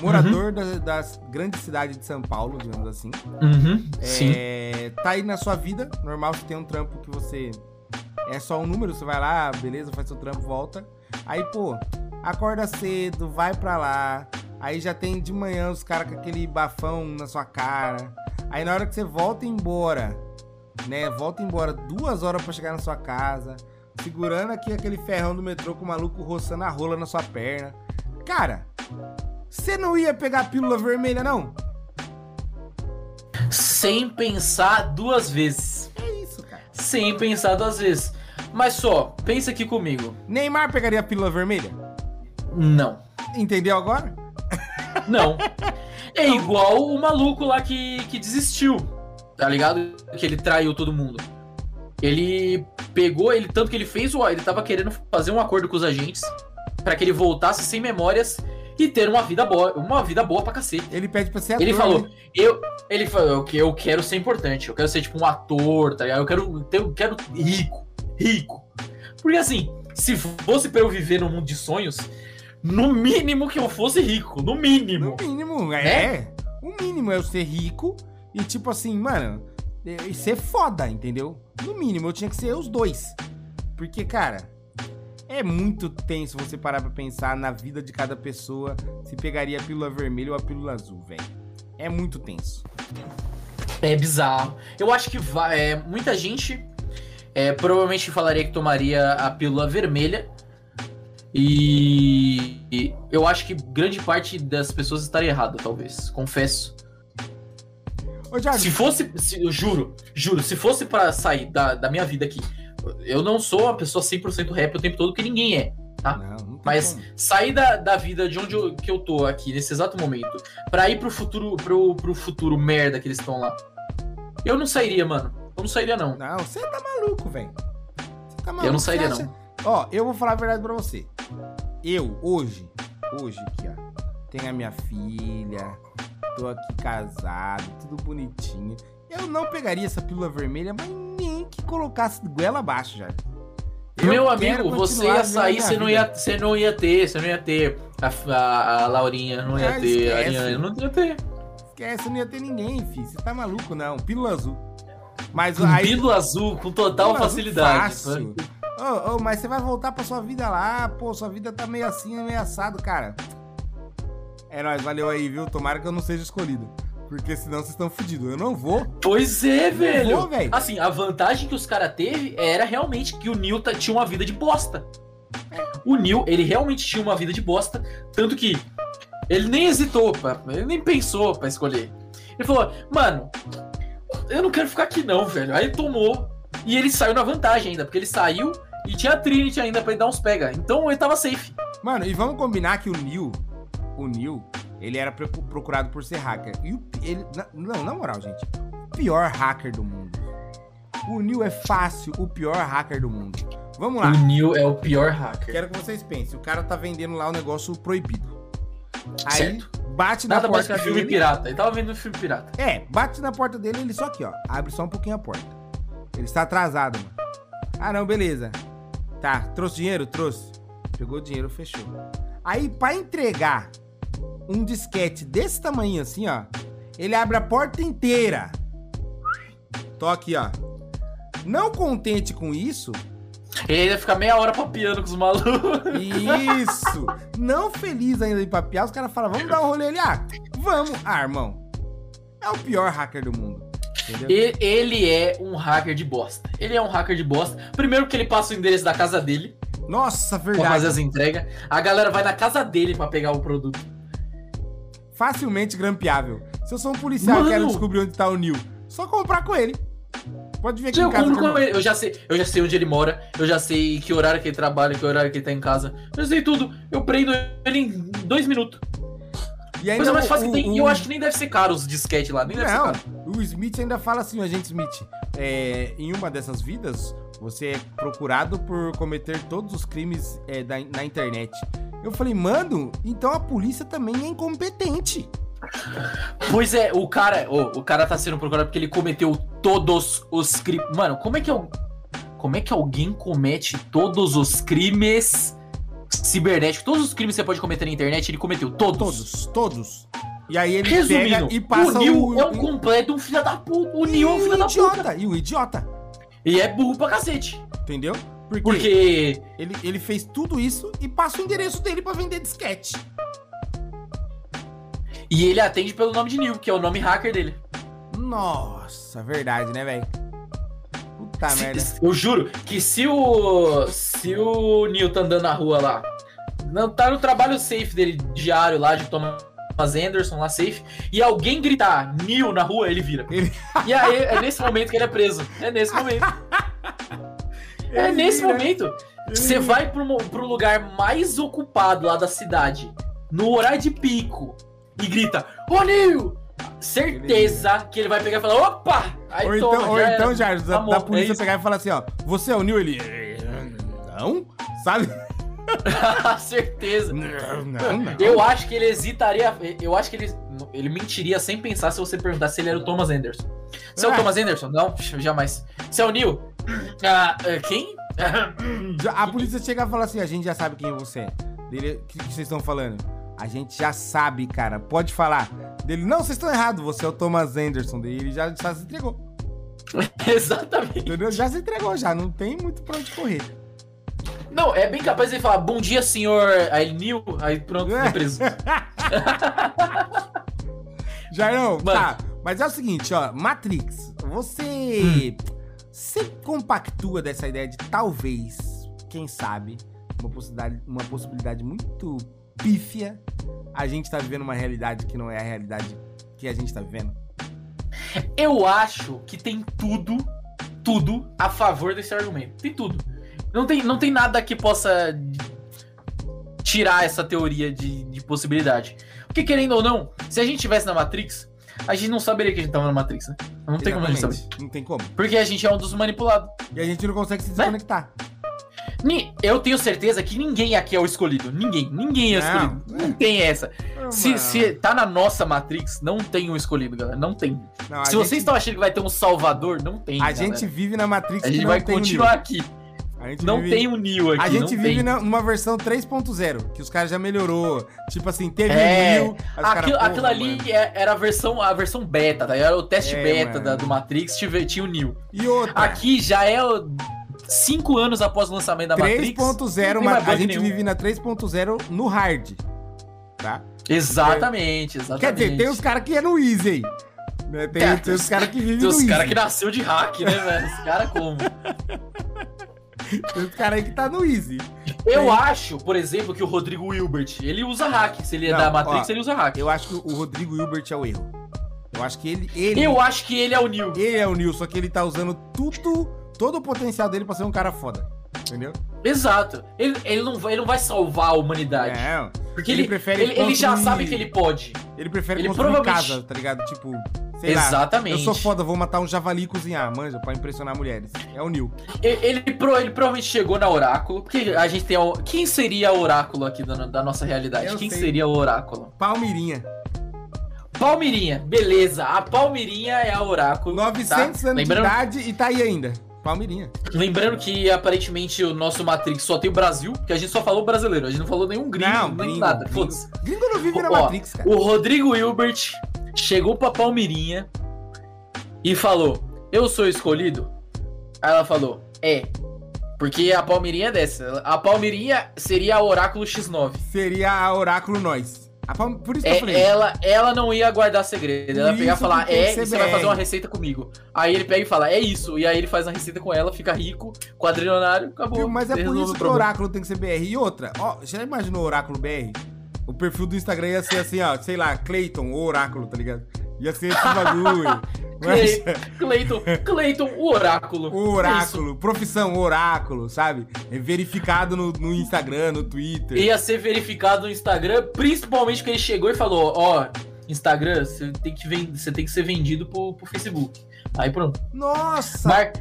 Speaker 1: morador uhum. da, das grandes cidades de São Paulo, digamos assim.
Speaker 2: Uhum,
Speaker 1: é,
Speaker 2: sim.
Speaker 1: Tá aí na sua vida, normal, você tem um trampo que você. É só um número, você vai lá, beleza, faz seu trampo, volta. Aí, pô, acorda cedo, vai pra lá. Aí já tem de manhã os caras com aquele bafão na sua cara. Aí na hora que você volta embora, né? Volta embora duas horas para chegar na sua casa. Segurando aqui aquele ferrão do metrô com o maluco roçando a rola na sua perna. Cara, você não ia pegar a pílula vermelha, não?
Speaker 2: Sem pensar duas vezes.
Speaker 1: É isso, cara.
Speaker 2: Sem pensar duas vezes. Mas só, pensa aqui comigo.
Speaker 1: Neymar pegaria a pílula vermelha?
Speaker 2: Não.
Speaker 1: Entendeu agora?
Speaker 2: Não. É igual o maluco lá que, que desistiu. Tá ligado? Que ele traiu todo mundo. Ele pegou, ele tanto que ele fez o. Ele tava querendo fazer um acordo com os agentes para que ele voltasse sem memórias e ter uma vida boa, uma vida boa pra cacete.
Speaker 1: Ele pede pra ser ator.
Speaker 2: Ele falou, né? eu, ele falou que eu quero ser importante, eu quero ser tipo um ator, tá ligado? Eu quero eu quero rico, rico. Porque assim, se fosse para eu viver num mundo de sonhos, No mínimo que eu fosse rico, no mínimo.
Speaker 1: No mínimo, é. Né? O mínimo é eu ser rico e, tipo assim, mano, e ser foda, entendeu? No mínimo, eu tinha que ser os dois. Porque, cara, é muito tenso você parar pra pensar na vida de cada pessoa se pegaria a pílula vermelha ou a pílula azul, velho. É muito tenso.
Speaker 2: É bizarro. Eu acho que vai, é, muita gente é, provavelmente falaria que tomaria a pílula vermelha. E, e eu acho que grande parte das pessoas estaria errada, talvez. Confesso. Ô, se fosse, se, eu juro, juro, se fosse para sair da, da minha vida aqui, eu não sou uma pessoa 100% rap o tempo todo, que ninguém é, tá? Não, não Mas como. sair da, da vida de onde eu, que eu tô aqui, nesse exato momento, pra ir pro futuro, pro, pro futuro merda que eles estão lá, eu não sairia, mano. Eu não sairia, não.
Speaker 1: Não, você tá maluco, velho.
Speaker 2: Você tá maluco. Eu não sairia, não.
Speaker 1: Ó, eu vou falar a verdade pra você. Eu, hoje, hoje aqui, ó, tenho a minha filha, tô aqui casado, tudo bonitinho. Eu não pegaria essa pílula vermelha, mas nem que colocasse goela abaixo já.
Speaker 2: Eu Meu amigo, você ia sair, você não ia, você não ia ter, você não ia ter a, a, a Laurinha, não ia ter, a Ariane, não ia ter.
Speaker 1: Esquece, não ia ter ninguém, filho. Você tá maluco, não. Pílula azul.
Speaker 2: Mas aí... Pílula azul com total facilidade.
Speaker 1: Fácil. Oh, oh, mas você vai voltar pra sua vida lá, pô, sua vida tá meio assim, meio assado, cara. É nóis, valeu aí, viu? Tomara que eu não seja escolhido. Porque senão vocês estão fodidos. Eu não vou.
Speaker 2: Pois é, velho. Vou, velho. Assim, a vantagem que os caras teve era realmente que o Neil tinha uma vida de bosta. O Neil, ele realmente tinha uma vida de bosta. Tanto que ele nem hesitou, pra, ele nem pensou para escolher. Ele falou, mano, eu não quero ficar aqui não, velho. Aí tomou. E ele saiu na vantagem ainda, porque ele saiu e tinha a Trinity ainda pra ele dar uns pega. Então ele tava safe.
Speaker 1: Mano, e vamos combinar que o Neil, o Neil, ele era procurado por ser hacker. E o, ele, não, na moral, gente, o pior hacker do mundo. O Neil é fácil, o pior hacker do mundo. Vamos lá.
Speaker 2: O Neil é o pior hacker.
Speaker 1: Quero que vocês pensem, o cara tá vendendo lá o um negócio proibido. Aí certo. bate na Nada porta
Speaker 2: dele. filme pirata. Ele tava vendo filme pirata.
Speaker 1: É, bate na porta dele, ele só aqui, ó. Abre só um pouquinho a porta. Ele está atrasado, mano. Ah, não, beleza. Tá, trouxe dinheiro? Trouxe. Pegou o dinheiro, fechou. Aí, para entregar um disquete desse tamanho assim, ó, ele abre a porta inteira. Tô aqui, ó. Não contente com isso,
Speaker 2: ele ainda fica meia hora papiando com os malucos.
Speaker 1: Isso! Não feliz ainda de papiar, os caras falam, vamos dar um rolê ali. Ah, vamos. Ah, irmão. É o pior hacker do mundo.
Speaker 2: Entendeu? Ele é um hacker de bosta. Ele é um hacker de bosta. Primeiro que ele passa o endereço da casa dele.
Speaker 1: Nossa, verdade.
Speaker 2: Pra fazer as entregas. A galera vai na casa dele para pegar o produto.
Speaker 1: Facilmente grampeável. Se eu sou um policial e quero descobrir onde tá o Neil, só comprar com ele. Pode vir aqui
Speaker 2: eu
Speaker 1: em casa.
Speaker 2: Com ele. Eu já sei, eu já sei onde ele mora, eu já sei que horário que ele trabalha, que horário que ele tá em casa. Eu sei tudo. Eu prendo ele em dois minutos. E ainda Coisa mais fácil o, que tem. E eu acho que nem deve ser caro os disquete lá. Nem não, deve ser caro.
Speaker 1: O Smith ainda fala assim, o agente Smith. É, em uma dessas vidas, você é procurado por cometer todos os crimes é, da, na internet. Eu falei, mano, então a polícia também é incompetente.
Speaker 2: Pois é, o cara, o, o cara tá sendo procurado porque ele cometeu todos os crimes. Mano, como é que eu, como é que alguém comete todos os crimes cibernéticos? Todos os crimes que você pode cometer na internet, ele cometeu todos.
Speaker 1: Todos, todos. E aí ele
Speaker 2: Resumindo, pega e passa o Neil o... é um completo um filho da puta. O Neil é um filho da
Speaker 1: puta. E o idiota.
Speaker 2: E é burro pra cacete.
Speaker 1: Entendeu?
Speaker 2: Porque, Porque...
Speaker 1: Ele, ele fez tudo isso e passa o endereço dele para vender disquete.
Speaker 2: E ele atende pelo nome de Neil, que é o nome hacker dele.
Speaker 1: Nossa, verdade, né, velho? Puta se, merda.
Speaker 2: Eu juro que se o. Se o Neil tá andando na rua lá, não tá no trabalho safe dele diário lá de Thomas Anderson lá safe, e alguém gritar Neil na rua, ele vira. Ele... E aí é nesse momento que ele é preso. É nesse momento. é nesse momento. Você vai pro, pro lugar mais ocupado lá da cidade, no horário de pico e grita: Ô Nil! Certeza que ele vai pegar e falar: opa!
Speaker 1: Aí ou toma, então, ou já então, Jardim, da, da, polícia é pegar e falar assim: ó, você é o Nil? Ele. Não? Sabe?
Speaker 2: Certeza. Não, não, não. Eu acho que ele hesitaria. Eu acho que ele, ele mentiria sem pensar se você perguntar se ele era o Thomas Anderson. Você é, é o Thomas Anderson? Não, jamais. Você é o Neil? Ah, quem?
Speaker 1: a polícia chega e fala assim: a gente já sabe quem você é. Dele, o que, que vocês estão falando? A gente já sabe, cara. Pode falar. Dele, não, vocês estão errados. Você é o Thomas Anderson. Daí ele já, já se entregou.
Speaker 2: Exatamente.
Speaker 1: Entendeu? Já se entregou, já. Não tem muito pra onde correr.
Speaker 2: Não, é bem capaz de falar, bom dia, senhor. Aí, Neil. Aí pronto,
Speaker 1: É.
Speaker 2: preso.
Speaker 1: Jairão, tá. Mas é o seguinte, ó. Matrix, você. Você compactua dessa ideia de talvez, quem sabe, uma possibilidade, uma possibilidade muito pífia, a gente tá vivendo uma realidade que não é a realidade que a gente tá vivendo?
Speaker 2: Eu acho que tem tudo, tudo a favor desse argumento. Tem tudo. Não tem, não tem nada que possa tirar essa teoria de, de possibilidade. Porque, querendo ou não, se a gente estivesse na Matrix, a gente não saberia que a gente tava na Matrix, né? Não tem como a gente saber.
Speaker 1: Exatamente. Não tem como.
Speaker 2: Porque a gente é um dos manipulados.
Speaker 1: E a gente não consegue
Speaker 2: Né?
Speaker 1: se desconectar.
Speaker 2: Ni- Eu tenho certeza que ninguém aqui é o escolhido. Ninguém. Ninguém é o
Speaker 1: Não.
Speaker 2: escolhido. Não tem essa. Se,
Speaker 1: Mano.
Speaker 2: se tá na nossa Matrix, não tem um escolhido, galera. Não tem.
Speaker 1: Não,
Speaker 2: se
Speaker 1: gente-
Speaker 2: vocês estão achando que vai ter um salvador, não tem.
Speaker 1: A
Speaker 2: galera.
Speaker 1: gente vive na Matrix
Speaker 2: A gente
Speaker 1: não
Speaker 2: vai continuar aqui.
Speaker 1: A gente
Speaker 2: Não
Speaker 1: vive-
Speaker 2: tem o Neo aqui.
Speaker 1: A gente vive
Speaker 2: tem.
Speaker 1: numa versão 3.0, que os caras já melhorou. Tipo assim, teve
Speaker 2: É,
Speaker 1: o Neo.
Speaker 2: Aquilo,
Speaker 1: porra,
Speaker 2: aquilo ali é- era a versão, a versão beta, tá? Era o teste
Speaker 1: É,
Speaker 2: beta da- do Matrix, tive- tinha o Neo.
Speaker 1: E outra,
Speaker 2: Aqui já é o- cinco anos após o lançamento da Matrix.
Speaker 1: 3.0,
Speaker 2: não tem
Speaker 1: mas
Speaker 2: mais
Speaker 1: a gente
Speaker 2: nenhum.
Speaker 1: vive na 3.0 no hard. Tá?
Speaker 2: Exatamente, exatamente.
Speaker 1: Quer dizer, tem os caras que é no easy né? Tem,
Speaker 2: É,
Speaker 1: tem os caras que vivem
Speaker 2: Tem os caras que nasceu de hack, né, velho? Os caras como?
Speaker 1: Tem os caras aí que tá no easy.
Speaker 2: Eu acho, por exemplo, que o Rodrigo Wilbert, ele usa hack. Se ele é
Speaker 1: Não,
Speaker 2: da Matrix,
Speaker 1: ó,
Speaker 2: ele usa hack.
Speaker 1: Eu acho que o Rodrigo Hilbert é o erro. Eu acho que ele. Ele,
Speaker 2: Eu acho que ele é o Neo.
Speaker 1: ele é o Neo, só que ele tá usando tudo, todo o potencial dele pra ser um cara foda. Entendeu?
Speaker 2: Exato. Ele, ele, não vai, ele não vai salvar a humanidade.
Speaker 1: É,
Speaker 2: porque
Speaker 1: ele
Speaker 2: ele,
Speaker 1: prefere
Speaker 2: ele, ele já sabe que ele pode.
Speaker 1: ele prefere
Speaker 2: Ele
Speaker 1: construir
Speaker 2: provavelmente-
Speaker 1: casa, tá ligado? Tipo, sei lá.
Speaker 2: Exatamente.
Speaker 1: Eu sou foda, vou matar um javali e cozinhar, manja, pra impressionar mulheres. É o Neo.
Speaker 2: Ele, ele, pro- ele provavelmente chegou na Oráculo. Porque a gente tem. a- quem seria o Oráculo aqui da, da nossa realidade?
Speaker 1: Eu
Speaker 2: quem
Speaker 1: sei.
Speaker 2: seria o Oráculo?
Speaker 1: Palmirinha.
Speaker 2: Palmirinha, beleza. A Palmirinha é a Oráculo.
Speaker 1: 900
Speaker 2: tá?
Speaker 1: anos
Speaker 2: lembrando,
Speaker 1: de idade e tá aí ainda. Palmirinha.
Speaker 2: lembrando que aparentemente o nosso Matrix só tem o Brasil, porque a gente só falou brasileiro, a gente não falou nenhum gringo,
Speaker 1: Não,
Speaker 2: nem
Speaker 1: gringo,
Speaker 2: nada.
Speaker 1: gringo. Gringo não vive na
Speaker 2: Ó,
Speaker 1: Matrix, cara.
Speaker 2: O Rodrigo Hilbert chegou pra Palmirinha e falou: Eu sou escolhido? Aí ela falou: É. Porque a Palmirinha é dessa. A Palmirinha seria a Oráculo X9.
Speaker 1: Seria a Oráculo Nós. A Palm- Por isso que eu
Speaker 2: É,
Speaker 1: falei.
Speaker 2: ela, ela não ia guardar segredo. Ela ia pegar e falar, é, e você vai fazer uma receita comigo. Aí ele pega e fala, é isso. E aí ele faz uma receita com ela, fica rico, quadrilionário, acabou.
Speaker 1: Mas é por isso que o. Oráculo tem que ser BR. E outra, ó, já imaginou o Oráculo BR? O perfil do Instagram ia ser assim, ó, sei lá, Clayton, o Oráculo, tá ligado? Ia ser esse bagulho. Mas,
Speaker 2: Cleiton, Cleiton, o oráculo.
Speaker 1: o Oráculo, profissão Oráculo, sabe? É verificado no, no Instagram, no Twitter.
Speaker 2: Ia ser verificado no Instagram, principalmente que ele chegou e falou, ó, Instagram, você tem que, ven- você tem que ser vendido pro, pro Facebook. Aí pronto.
Speaker 1: Nossa!
Speaker 2: Mar...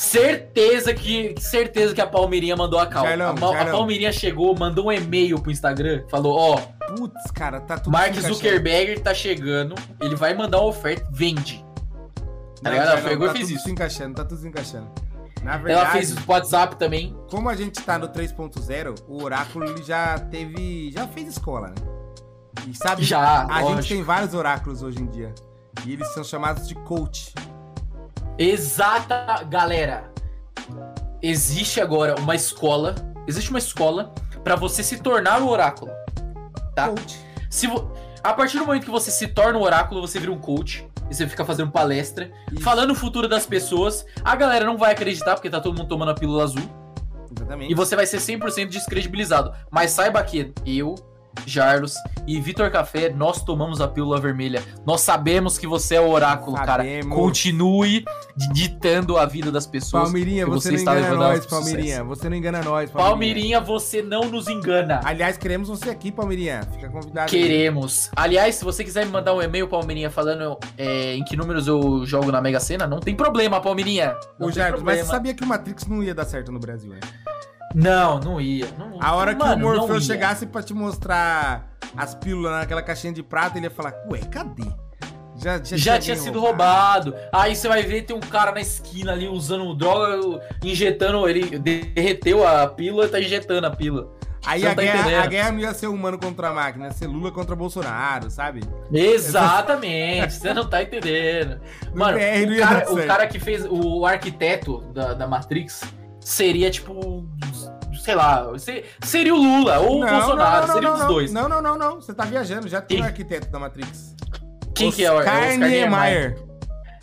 Speaker 2: Certeza que certeza que a Palmeirinha mandou a cal.
Speaker 1: Carlão,
Speaker 2: a, Ma- a. Palmeirinha chegou, mandou um e-mail pro Instagram, falou, ó,
Speaker 1: Putz, cara, tá tudo
Speaker 2: Mark. Zuckerberg tá chegando, ele vai mandar uma oferta, vende. Tá
Speaker 1: Não,
Speaker 2: ligado? Ela
Speaker 1: Carlão,
Speaker 2: pegou e
Speaker 1: tá
Speaker 2: fez
Speaker 1: tudo
Speaker 2: isso.
Speaker 1: se encaixando, tá tudo se encaixando. Na
Speaker 2: Ela
Speaker 1: verdade,
Speaker 2: fez isso pro WhatsApp também.
Speaker 1: como a gente tá no 3.0, o Oráculo ele já teve. já fez escola, né? E sabe,
Speaker 2: Já,
Speaker 1: a
Speaker 2: lógico.
Speaker 1: gente tem vários oráculos hoje em dia. E eles são chamados de coach.
Speaker 2: Exata, galera. Existe agora uma escola, existe uma escola pra você se tornar o oráculo. Tá.
Speaker 1: Coach.
Speaker 2: Se vo- a partir do momento que você se torna um oráculo, você vira um coach. E você fica fazendo palestra,
Speaker 1: Isso.
Speaker 2: falando o futuro das pessoas. A galera não vai acreditar, porque tá todo mundo tomando a pílula azul.
Speaker 1: Exatamente.
Speaker 2: E você vai ser 100% descredibilizado. Mas saiba que eu, Jarlos e Vitor Café, nós tomamos a pílula vermelha. Nós sabemos que você é o oráculo, cara.
Speaker 1: Sabemos.
Speaker 2: Continue ditando a vida das pessoas.
Speaker 1: Palmeirinha, você,
Speaker 2: você
Speaker 1: não
Speaker 2: está
Speaker 1: engana
Speaker 2: levando
Speaker 1: nós, Palmeirinha. Você não engana nós, Palmeirinha.
Speaker 2: Palmeirinha, você não nos engana.
Speaker 1: Aliás, queremos você aqui, Palmeirinha. Fica convidado.
Speaker 2: Queremos. Aliás, se você quiser me mandar um e-mail, Palmeirinha, falando é, em que números eu jogo na Mega Sena, não tem problema, Palmeirinha. Não
Speaker 1: Ô, Jardim, mas você sabia que o Matrix não ia dar certo no Brasil, né?
Speaker 2: Não, não ia. Não,
Speaker 1: A hora que
Speaker 2: Mano,
Speaker 1: o
Speaker 2: não
Speaker 1: Morfeu chegasse pra te mostrar as pílulas naquela caixinha de prata, ele ia falar, ué, cadê? Já,
Speaker 2: Já tinha sido roubado. Aí você vai ver, tem um cara na esquina ali usando droga, injetando. Ele derreteu a pílula e tá injetando a pílula.
Speaker 1: Aí a, tá guerra, a guerra, não ia ser humano contra a máquina, ia ser Lula contra Bolsonaro, sabe?
Speaker 2: Exatamente, você não tá entendendo. Mano, o cara, o cara, que fez o arquiteto da, da Matrix seria tipo. Sei lá, seria o Lula ou não, o Bolsonaro, não, não, seria os dois.
Speaker 1: Não, não, não, não. Você tá viajando, já tem o arquiteto da Matrix.
Speaker 2: Quem Oscar que é o Oscar Niemeyer?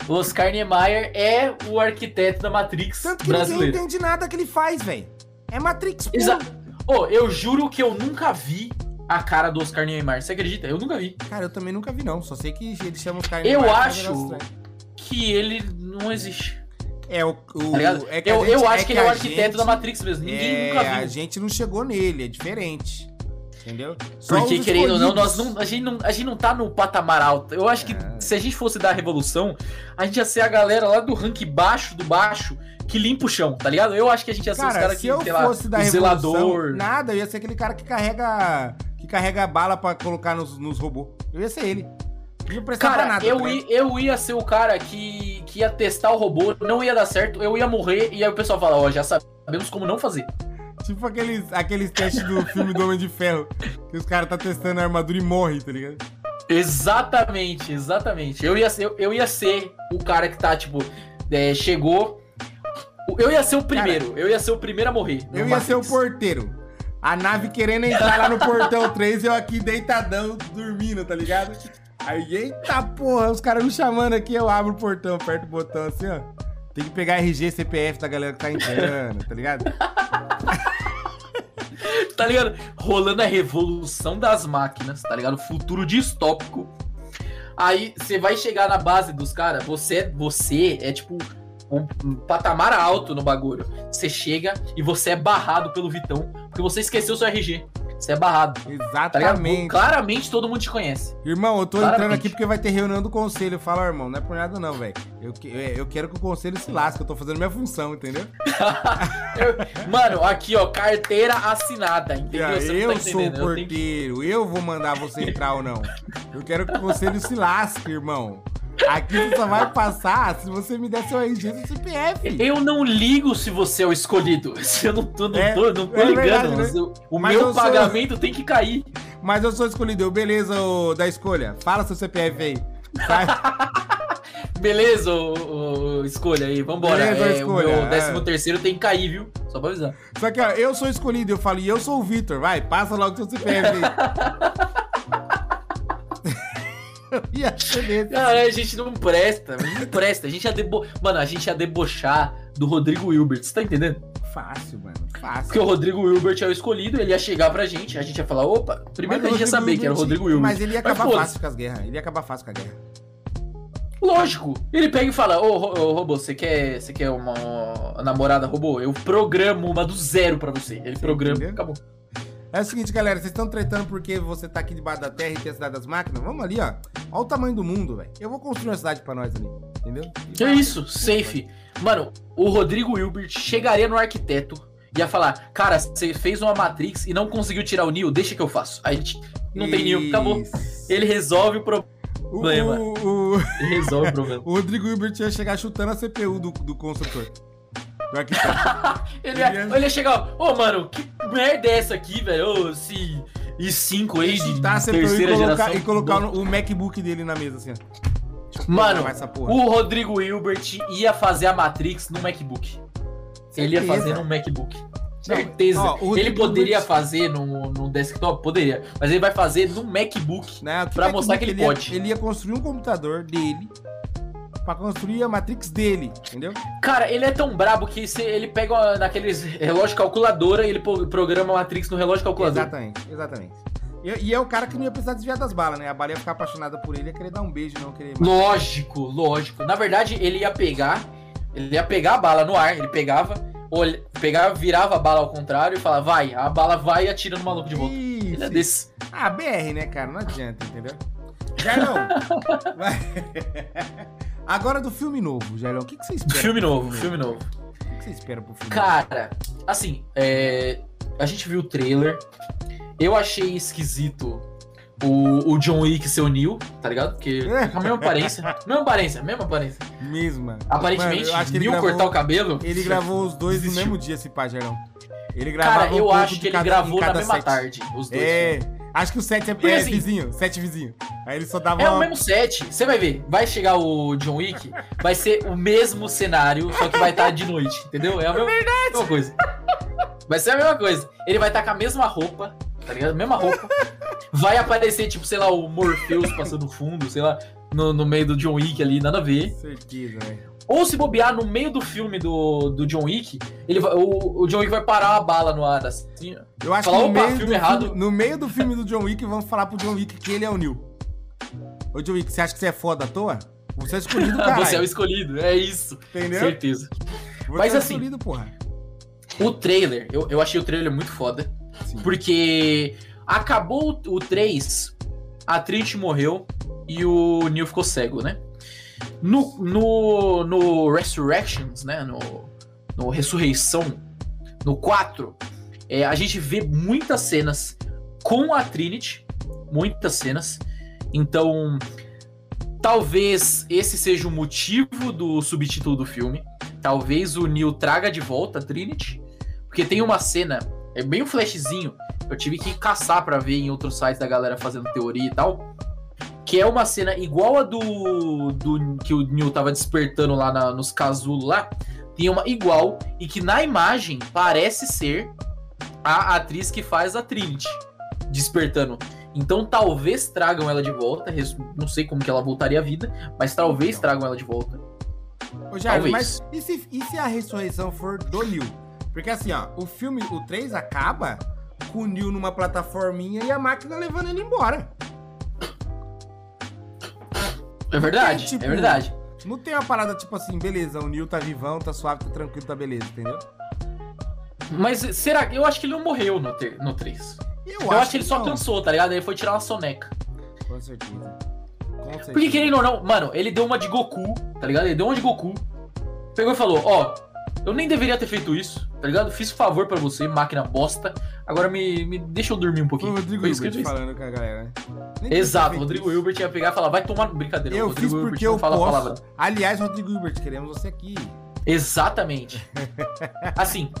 Speaker 2: O Oscar Niemeyer é o arquiteto da Matrix Tanto que brasileiro. ninguém
Speaker 1: entende nada que ele faz, velho. É Matrix puro. Exato.
Speaker 2: Oh, eu juro que eu nunca vi a cara do Oscar Niemeyer. Você acredita? Eu nunca vi.
Speaker 1: Cara, eu também nunca vi, não. Só sei que ele chama
Speaker 2: Oscar Niemeyer. Eu acho que ele não existe.
Speaker 1: É o. o
Speaker 2: tá é eu, gente, eu acho é que ele é o arquiteto gente, da Matrix mesmo. Ninguém é, nunca viu.
Speaker 1: A gente não chegou nele, é diferente. Entendeu?
Speaker 2: Só Porque, querendo ou não, nós não a, gente não, a gente não tá no patamar alto. Eu acho que é. se a gente fosse dar a revolução, a gente ia ser a galera lá do rank baixo do baixo que limpa o chão, tá ligado? Eu acho que a gente ia ser
Speaker 1: cara, os caras que,
Speaker 2: eu
Speaker 1: sei fosse lá, da zelador. Nada, eu ia ser aquele cara que carrega que carrega bala para colocar nos, nos robôs. Eu ia ser ele.
Speaker 2: Não cara, nada, eu, ia, eu ia ser o cara que, que ia testar o robô, não ia dar certo, eu ia morrer, e aí o pessoal fala, ó, oh, já sabemos como não fazer.
Speaker 1: Tipo aqueles, aqueles testes do filme do Homem de Ferro, que os caras tá testando a armadura e morre, tá ligado?
Speaker 2: Exatamente, exatamente. Eu ia, eu, eu ia ser o cara que tá, tipo, é, chegou. Eu ia ser o primeiro, cara, eu ia ser o primeiro a morrer.
Speaker 1: Eu ia Matrix. ser o porteiro. A nave querendo entrar lá no portão 3 eu aqui deitadão, dormindo, tá ligado? Aí, eita porra, os caras me chamando aqui, eu abro o portão, aperto o botão assim, ó. Tem que pegar RG, CPF da galera que tá entrando, tá ligado?
Speaker 2: tá ligado? Rolando a revolução das máquinas, tá ligado? Futuro distópico. Aí você vai chegar na base dos caras, você, você é tipo um, um, patamar alto no bagulho. Você chega e você é barrado pelo Vitão, porque você esqueceu seu RG. Você é barrado.
Speaker 1: Tá Exatamente.
Speaker 2: Tá Claramente todo mundo te conhece.
Speaker 1: Irmão, eu tô Claramente. entrando aqui porque vai ter reunião do conselho. Fala, irmão, não é por nada não, velho. Eu, eu quero que o conselho se lasque, eu tô fazendo minha função, entendeu?
Speaker 2: eu, mano, aqui, ó, carteira assinada, entendeu?
Speaker 1: eu tá sou o porteiro, eu, que... eu vou mandar você entrar ou não. Eu quero que o conselho se lasque, irmão. Aqui você só vai passar se você me der seu RG e CPF.
Speaker 2: Eu não ligo se você é o escolhido. Eu não tô, não é, tô, não tô é ligando. Verdade, né? O Mas meu pagamento sou... tem que cair.
Speaker 1: Mas eu sou escolhido. Eu, beleza, da escolha. Fala seu CPF aí.
Speaker 2: beleza, escolha aí. Vambora. Beleza, é, escolha. O meu décimo terceiro tem que cair, viu? Só pra avisar.
Speaker 1: Só que, ó, eu sou escolhido. Eu falo, e eu sou o Vitor. Vai, passa logo seu CPF aí.
Speaker 2: ia ser a gente não presta, não presta. A gente ia debo... Mano, a gente ia debochar do Rodrigo Hilbert, você tá entendendo?
Speaker 1: Fácil, mano. Fácil.
Speaker 2: Porque o Rodrigo Hilbert é o escolhido, ele ia chegar pra gente, a gente ia falar, opa, primeiro que a gente ia saber Hilbert, que era o Rodrigo Hilbert.
Speaker 1: Mas ele ia acabar fácil com as guerras. Ele ia acabar fácil com a guerra.
Speaker 2: Lógico. Ele pega e fala, ô, ô robô, você quer, você quer uma, uma namorada robô? Eu programo uma do zero pra você. Ele programa, entendeu? acabou.
Speaker 1: É o seguinte, galera, vocês estão tretando porque você tá aqui debaixo da terra e tem a cidade das máquinas? Vamos ali, ó. Olha o tamanho do mundo, velho. Eu vou construir uma cidade pra nós ali, entendeu?
Speaker 2: E que isso, safe. Mano, o Rodrigo Hilbert chegaria no arquiteto e ia falar, cara, você fez uma Matrix e não conseguiu tirar o Neo, deixa que eu faço. A gente não isso. tem Neo, acabou. Ele resolve o problema. O, o, o... Ele resolve o problema.
Speaker 1: o Rodrigo Hilbert ia chegar chutando a CPU do, do construtor.
Speaker 2: ele, ia, ele ia chegar, ô, oh, mano, que merda é essa aqui, velho? Esse i5 aí de
Speaker 1: tá, terceira e colocar, geração. E colocar o MacBook dele na mesa, assim, ó.
Speaker 2: Mano, o Rodrigo Hilbert ia fazer a Matrix no MacBook. Certeza. Ele ia fazer no MacBook. Certeza. Ó, ele poderia Hilbert... fazer no, no desktop? Poderia. Mas ele vai fazer no MacBook. Não, pra MacBook mostrar que ele, ele pode.
Speaker 1: Ia, ele ia construir um computador dele para construir a Matrix dele, entendeu?
Speaker 2: Cara, ele é tão brabo que se ele pega naqueles relógio calculadora e ele programa a Matrix no relógio calculador.
Speaker 1: Exatamente, exatamente. E, e, é o cara que não ia precisar desviar das balas, né? A bala ia ficar apaixonada por ele, ia querer dar um beijo, não querer.
Speaker 2: Lógico, lógico. Na verdade, ele ia pegar, ele ia pegar a bala no ar, ele pegava, olha, pegava, virava a bala ao contrário e falava, vai, a bala vai e atira no maluco de volta. Isso, ele é desse.
Speaker 1: Ah, BR, né, cara? Não adianta, entendeu? Já não. Agora do filme novo, Jairão, o que, que você espera?
Speaker 2: Filme novo, filme novo.
Speaker 1: O que você espera pro filme
Speaker 2: Cara, novo? assim, é... a gente viu o trailer. Eu achei esquisito o, o John Wick ser o Neil, tá ligado? Porque é. a mesma aparência. mesma aparência, mesma aparência.
Speaker 1: Mesma.
Speaker 2: Aparentemente, Mano, Neil gravou, cortar o cabelo.
Speaker 1: Ele gravou os dois no mesmo dia, esse pá, Gerão. Ele gravava
Speaker 2: Cara, eu um acho que ele gravou na mesma set. tarde, os dois.
Speaker 1: É. Acho que o set é, é assim, vizinho, set vizinho. Aí ele só dava.
Speaker 2: É o mesmo set. Você vai ver. Vai chegar o John Wick, vai ser o mesmo cenário, só que vai estar de noite, entendeu? É a mesma, é mesma coisa. Vai ser a mesma coisa. Ele vai estar com a mesma roupa, tá ligado? Mesma roupa. Vai aparecer, tipo, sei lá, o Morpheus passando fundo, sei lá, no, no meio do John Wick ali, nada a ver.
Speaker 1: Certeza, velho.
Speaker 2: Ou se bobear no meio do filme do, do John Wick, ele vai, o, o John Wick vai parar uma bala no ar, assim.
Speaker 1: Eu acho falar, que no meio, filme errado. Filme, no meio do filme do John Wick, vamos falar pro John Wick que ele é o Neil. Ô, John Wick, você acha que você é foda à toa? Você é escolhido, cara.
Speaker 2: você é o escolhido, é isso. Entendeu? Certeza. Você Mas é assim, escolhido, porra. o trailer, eu, eu achei o trailer muito foda. Sim. Porque acabou o 3, a Trinity morreu e o Neil ficou cego, né? No, no, no Resurrections, né? No, no Ressurreição, no 4, é, a gente vê muitas cenas com a Trinity. Muitas cenas. Então, talvez esse seja o motivo do subtítulo do filme. Talvez o Neil traga de volta a Trinity. Porque tem uma cena, é bem um flashzinho. Eu tive que caçar para ver em outros sites da galera fazendo teoria e tal que é uma cena igual a do, do que o Neil tava despertando lá na, nos casulos lá. Tem uma igual e que na imagem parece ser a atriz que faz a Trinity despertando. Então talvez tragam ela de volta. Não sei como que ela voltaria à vida, mas talvez tragam ela de volta.
Speaker 1: Ô, Jair, mas e se, e se a ressurreição for do Neil? Porque assim, ó, o filme, o 3 acaba com o Neil numa plataforminha e a máquina levando ele embora.
Speaker 2: É verdade, tipo, é verdade.
Speaker 1: Não tem uma parada tipo assim, beleza, o Neil tá vivão, tá suave, tá tranquilo, tá beleza, entendeu?
Speaker 2: Mas será que. Eu acho que ele não morreu no, ter, no 3. Eu, eu acho, acho, que ele só cansou, tá ligado? Ele foi tirar uma soneca.
Speaker 1: Com certeza. Com certeza.
Speaker 2: Porque querendo ou não, mano, ele deu uma de Goku, tá ligado? Ele deu uma de Goku. Pegou e falou: Ó, eu nem deveria ter feito isso, tá ligado? Fiz favor para você, máquina bosta. Agora me, me deixa eu dormir um pouquinho.
Speaker 1: O Rodrigo Hilbert falando com a galera.
Speaker 2: Nem Exato, o Rodrigo Hilbert ia pegar e falar, vai tomar brincadeira.
Speaker 1: Eu
Speaker 2: Rodrigo
Speaker 1: fiz porque eu fala posso. Aliás, Rodrigo Hilbert, queremos você aqui.
Speaker 2: Exatamente. assim,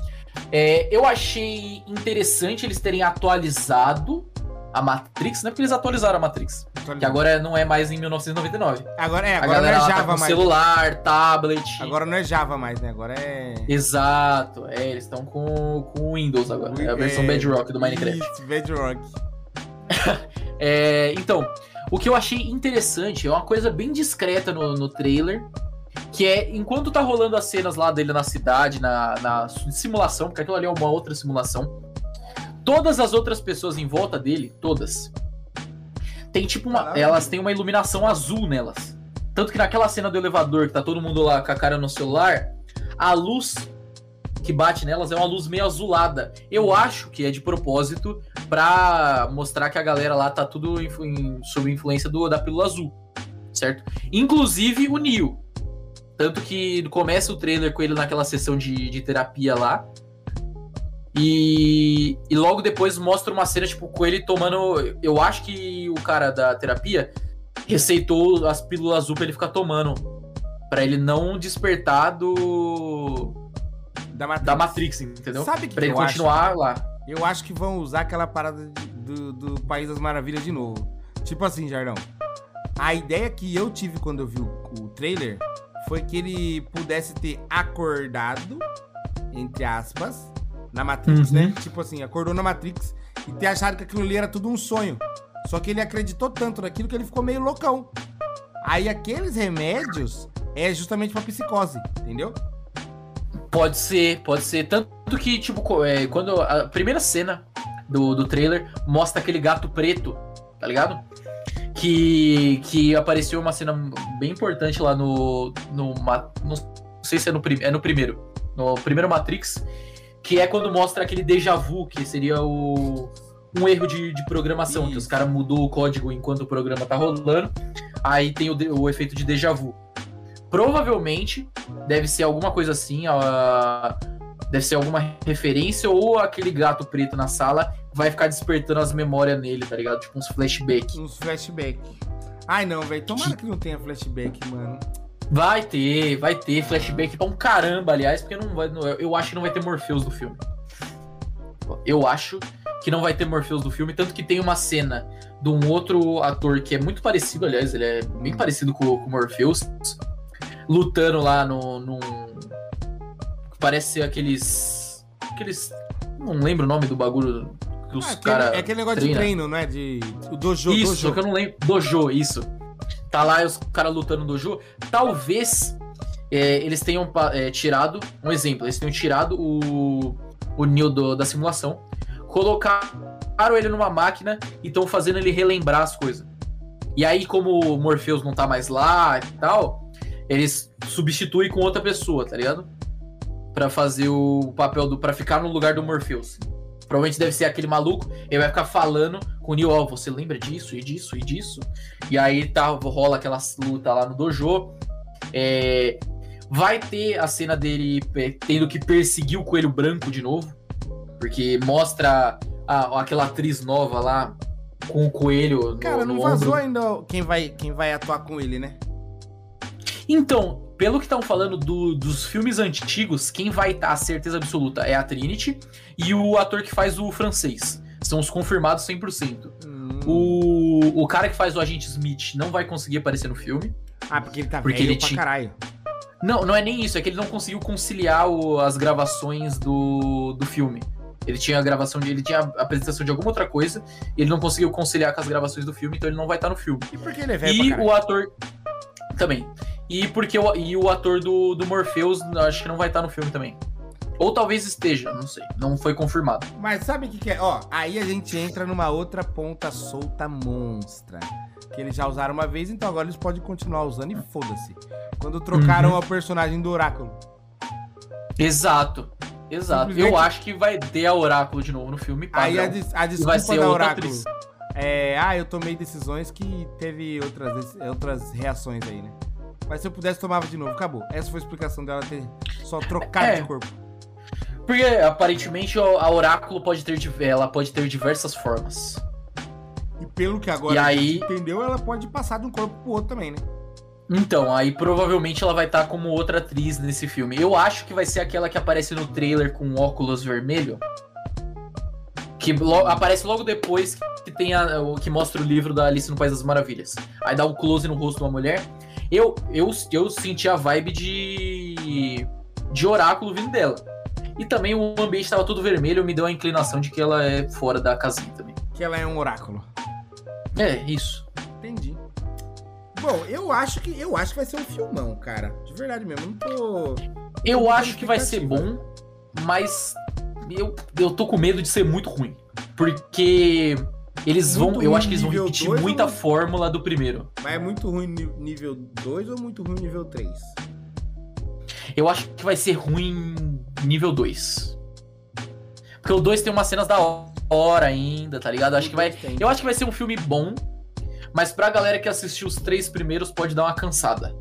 Speaker 2: é, eu achei interessante eles terem atualizado a Matrix, não é porque eles atualizaram a Matrix. Que agora não é mais em 1999.
Speaker 1: Agora é, agora não é Java tá mais.
Speaker 2: celular, tablet.
Speaker 1: Agora não é Java mais, né? Agora é.
Speaker 2: Exato, é, eles estão com, com Windows agora. É a versão é... Bedrock do Minecraft. Isso,
Speaker 1: Bedrock.
Speaker 2: é, então, o que eu achei interessante é uma coisa bem discreta no, no trailer. Que é, enquanto tá rolando as cenas lá dele na cidade, na, na simulação, porque aquilo ali é uma outra simulação Todas as outras pessoas em volta dele, todas, tem tipo uma. Caramba. Elas têm uma iluminação azul nelas. Tanto que naquela cena do elevador, que tá todo mundo lá com a cara no celular, a luz que bate nelas é uma luz meio azulada. Eu acho que é de propósito para mostrar que a galera lá tá tudo em, sob influência do, da pílula azul, certo? Inclusive o Neo. Tanto que começa o trailer com ele naquela sessão de, de terapia lá. E, e logo depois mostra uma cena, tipo, com ele tomando. Eu acho que o cara da terapia receitou as pílulas azul pra ele ficar tomando. para ele não despertar do. Da Matrix, da Matrix entendeu?
Speaker 1: Sabe que
Speaker 2: pra
Speaker 1: que
Speaker 2: ele continuar
Speaker 1: acho?
Speaker 2: lá.
Speaker 1: Eu acho que vão usar aquela parada do, do País das Maravilhas de novo. Tipo assim, Jardão. A ideia que eu tive quando eu vi o, o trailer foi que ele pudesse ter acordado, entre aspas, na Matrix, né? uhum. né? Tipo assim, acordou na Matrix e ter achado que aquilo ali era tudo um sonho. Só que ele acreditou tanto naquilo que ele ficou meio loucão. Aí aqueles remédios é justamente pra psicose, entendeu?
Speaker 2: Pode ser, pode ser. Tanto que, tipo, é, quando a primeira cena do, do trailer mostra aquele gato preto, tá ligado? Que, que apareceu uma cena bem importante lá no. no, no não sei se é no, é no primeiro. No primeiro Matrix, que é quando mostra aquele déjà vu, que seria o, um erro de, de programação, Isso. que os caras mudou o código enquanto o programa tá rolando. Aí tem o, o efeito de déjà vu. Provavelmente deve ser alguma coisa assim. A, Deve ser alguma referência ou aquele gato preto na sala vai ficar despertando as memórias nele, tá ligado? Tipo uns flashbacks.
Speaker 1: Uns flashbacks. Ai não, velho. Tomara que não tenha flashback, mano.
Speaker 2: Vai ter, vai ter flashback pra um caramba, aliás, porque não vai. Eu acho que não vai ter Morpheus do filme. Eu acho que não vai ter Morpheus do filme, tanto que tem uma cena de um outro ator que é muito parecido, aliás, ele é bem parecido com o Morpheus, lutando lá no. Num, parece ser aqueles. Aqueles. Não lembro o nome do bagulho que os ah, caras.
Speaker 1: É aquele negócio treina. de treino, não é? De. O dojo.
Speaker 2: Isso,
Speaker 1: dojo.
Speaker 2: que eu não lembro. Dojo, isso. Tá lá os caras lutando no dojo. Talvez é, eles tenham é, tirado. Um exemplo, eles tenham tirado o. O Neo do, da simulação. Colocaram ele numa máquina e estão fazendo ele relembrar as coisas. E aí, como o Morpheus não tá mais lá e tal, eles substituem com outra pessoa, tá ligado? Pra fazer o papel do. para ficar no lugar do Morpheus. Provavelmente deve ser aquele maluco, ele vai ficar falando com o Neo, ó, oh, você lembra disso e disso e disso? E aí tá, rola aquela luta lá no dojo. É, vai ter a cena dele tendo que perseguir o coelho branco de novo. Porque mostra a, aquela atriz nova lá com o coelho.
Speaker 1: Cara, no, no não vazou ainda quem vai, quem vai atuar com ele, né?
Speaker 2: Então, pelo que estão falando do, dos filmes antigos, quem vai estar tá, a certeza absoluta é a Trinity e o ator que faz o francês. São os confirmados 100%. Hum. O, o cara que faz o agente Smith não vai conseguir aparecer no filme.
Speaker 1: Ah, porque ele tá porque velho ele pra caralho.
Speaker 2: Não, não é nem isso, é que ele não conseguiu conciliar o, as gravações do, do filme. Ele tinha a gravação de. Ele tinha a apresentação de alguma outra coisa, e ele não conseguiu conciliar com as gravações do filme, então ele não vai estar no filme.
Speaker 1: E por que ele é velho?
Speaker 2: E o ator. Também. E porque o, e o ator do, do Morpheus, acho que não vai estar no filme também. Ou talvez esteja, não sei. Não foi confirmado.
Speaker 1: Mas sabe o que, que, é? Ó, aí a gente entra numa outra ponta solta monstra. Que eles já usaram uma vez, então agora eles podem continuar usando e foda-se. Quando trocaram uhum. o personagem do Oráculo.
Speaker 2: Exato. Exato. Eu acho que vai ter a Oráculo de novo no filme.
Speaker 1: Aí a, des a desculpa vai ser da Oráculo. É, ah, eu tomei decisões que teve outras, outras reações aí, né? Mas se eu pudesse, tomava de novo. Acabou. Essa foi a explicação dela ter só trocado é, de corpo.
Speaker 2: Porque aparentemente a Oráculo pode ter, ela pode ter diversas formas.
Speaker 1: E pelo que agora
Speaker 2: e aí...
Speaker 1: entendeu, ela pode passar de um corpo pro outro também, né?
Speaker 2: Então, aí provavelmente ela vai estar tá como outra atriz nesse filme. Eu acho que vai ser aquela que aparece no trailer com óculos vermelho. Que lo aparece logo depois que tem a, que mostra o livro da Alice no País das Maravilhas. Aí dá um close no rosto de uma mulher. Eu, eu, eu senti a vibe de. de oráculo vindo dela. E também o ambiente estava todo vermelho, me deu a inclinação de que ela é fora da casinha também.
Speaker 1: Que ela é um oráculo.
Speaker 2: É, isso.
Speaker 1: Entendi. Bom, eu acho que eu acho que vai ser um filmão, cara. De verdade mesmo. Não tô.
Speaker 2: Eu não acho que vai ser bom, mas eu, eu tô com medo de ser muito ruim. Porque eles muito vão. Eu acho que eles vão repetir muita fórmula do primeiro.
Speaker 1: Mas é muito ruim nível 2 ou muito ruim nível 3?
Speaker 2: Eu acho que vai ser ruim nível 2. Porque o 2 tem umas cenas da hora ainda, tá ligado? Eu acho que vai. Eu acho que vai ser um filme bom. Mas pra galera que assistiu os três primeiros, pode dar uma cansada.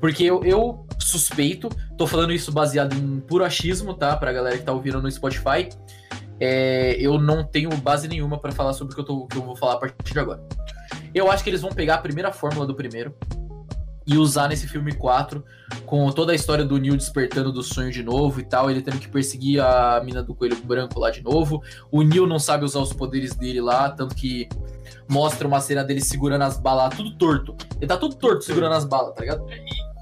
Speaker 2: Porque eu, eu suspeito, tô falando isso baseado em puro achismo, tá? Pra galera que tá ouvindo no Spotify. É, eu não tenho base nenhuma para falar sobre o que eu, tô, que eu vou falar a partir de agora. Eu acho que eles vão pegar a primeira fórmula do primeiro e usar nesse filme 4, com toda a história do Neil despertando do sonho de novo e tal, ele tendo que perseguir a mina do coelho branco lá de novo. O Neil não sabe usar os poderes dele lá, tanto que mostra uma cena dele segurando as balas, tudo torto. Ele tá tudo torto segurando as balas, tá ligado?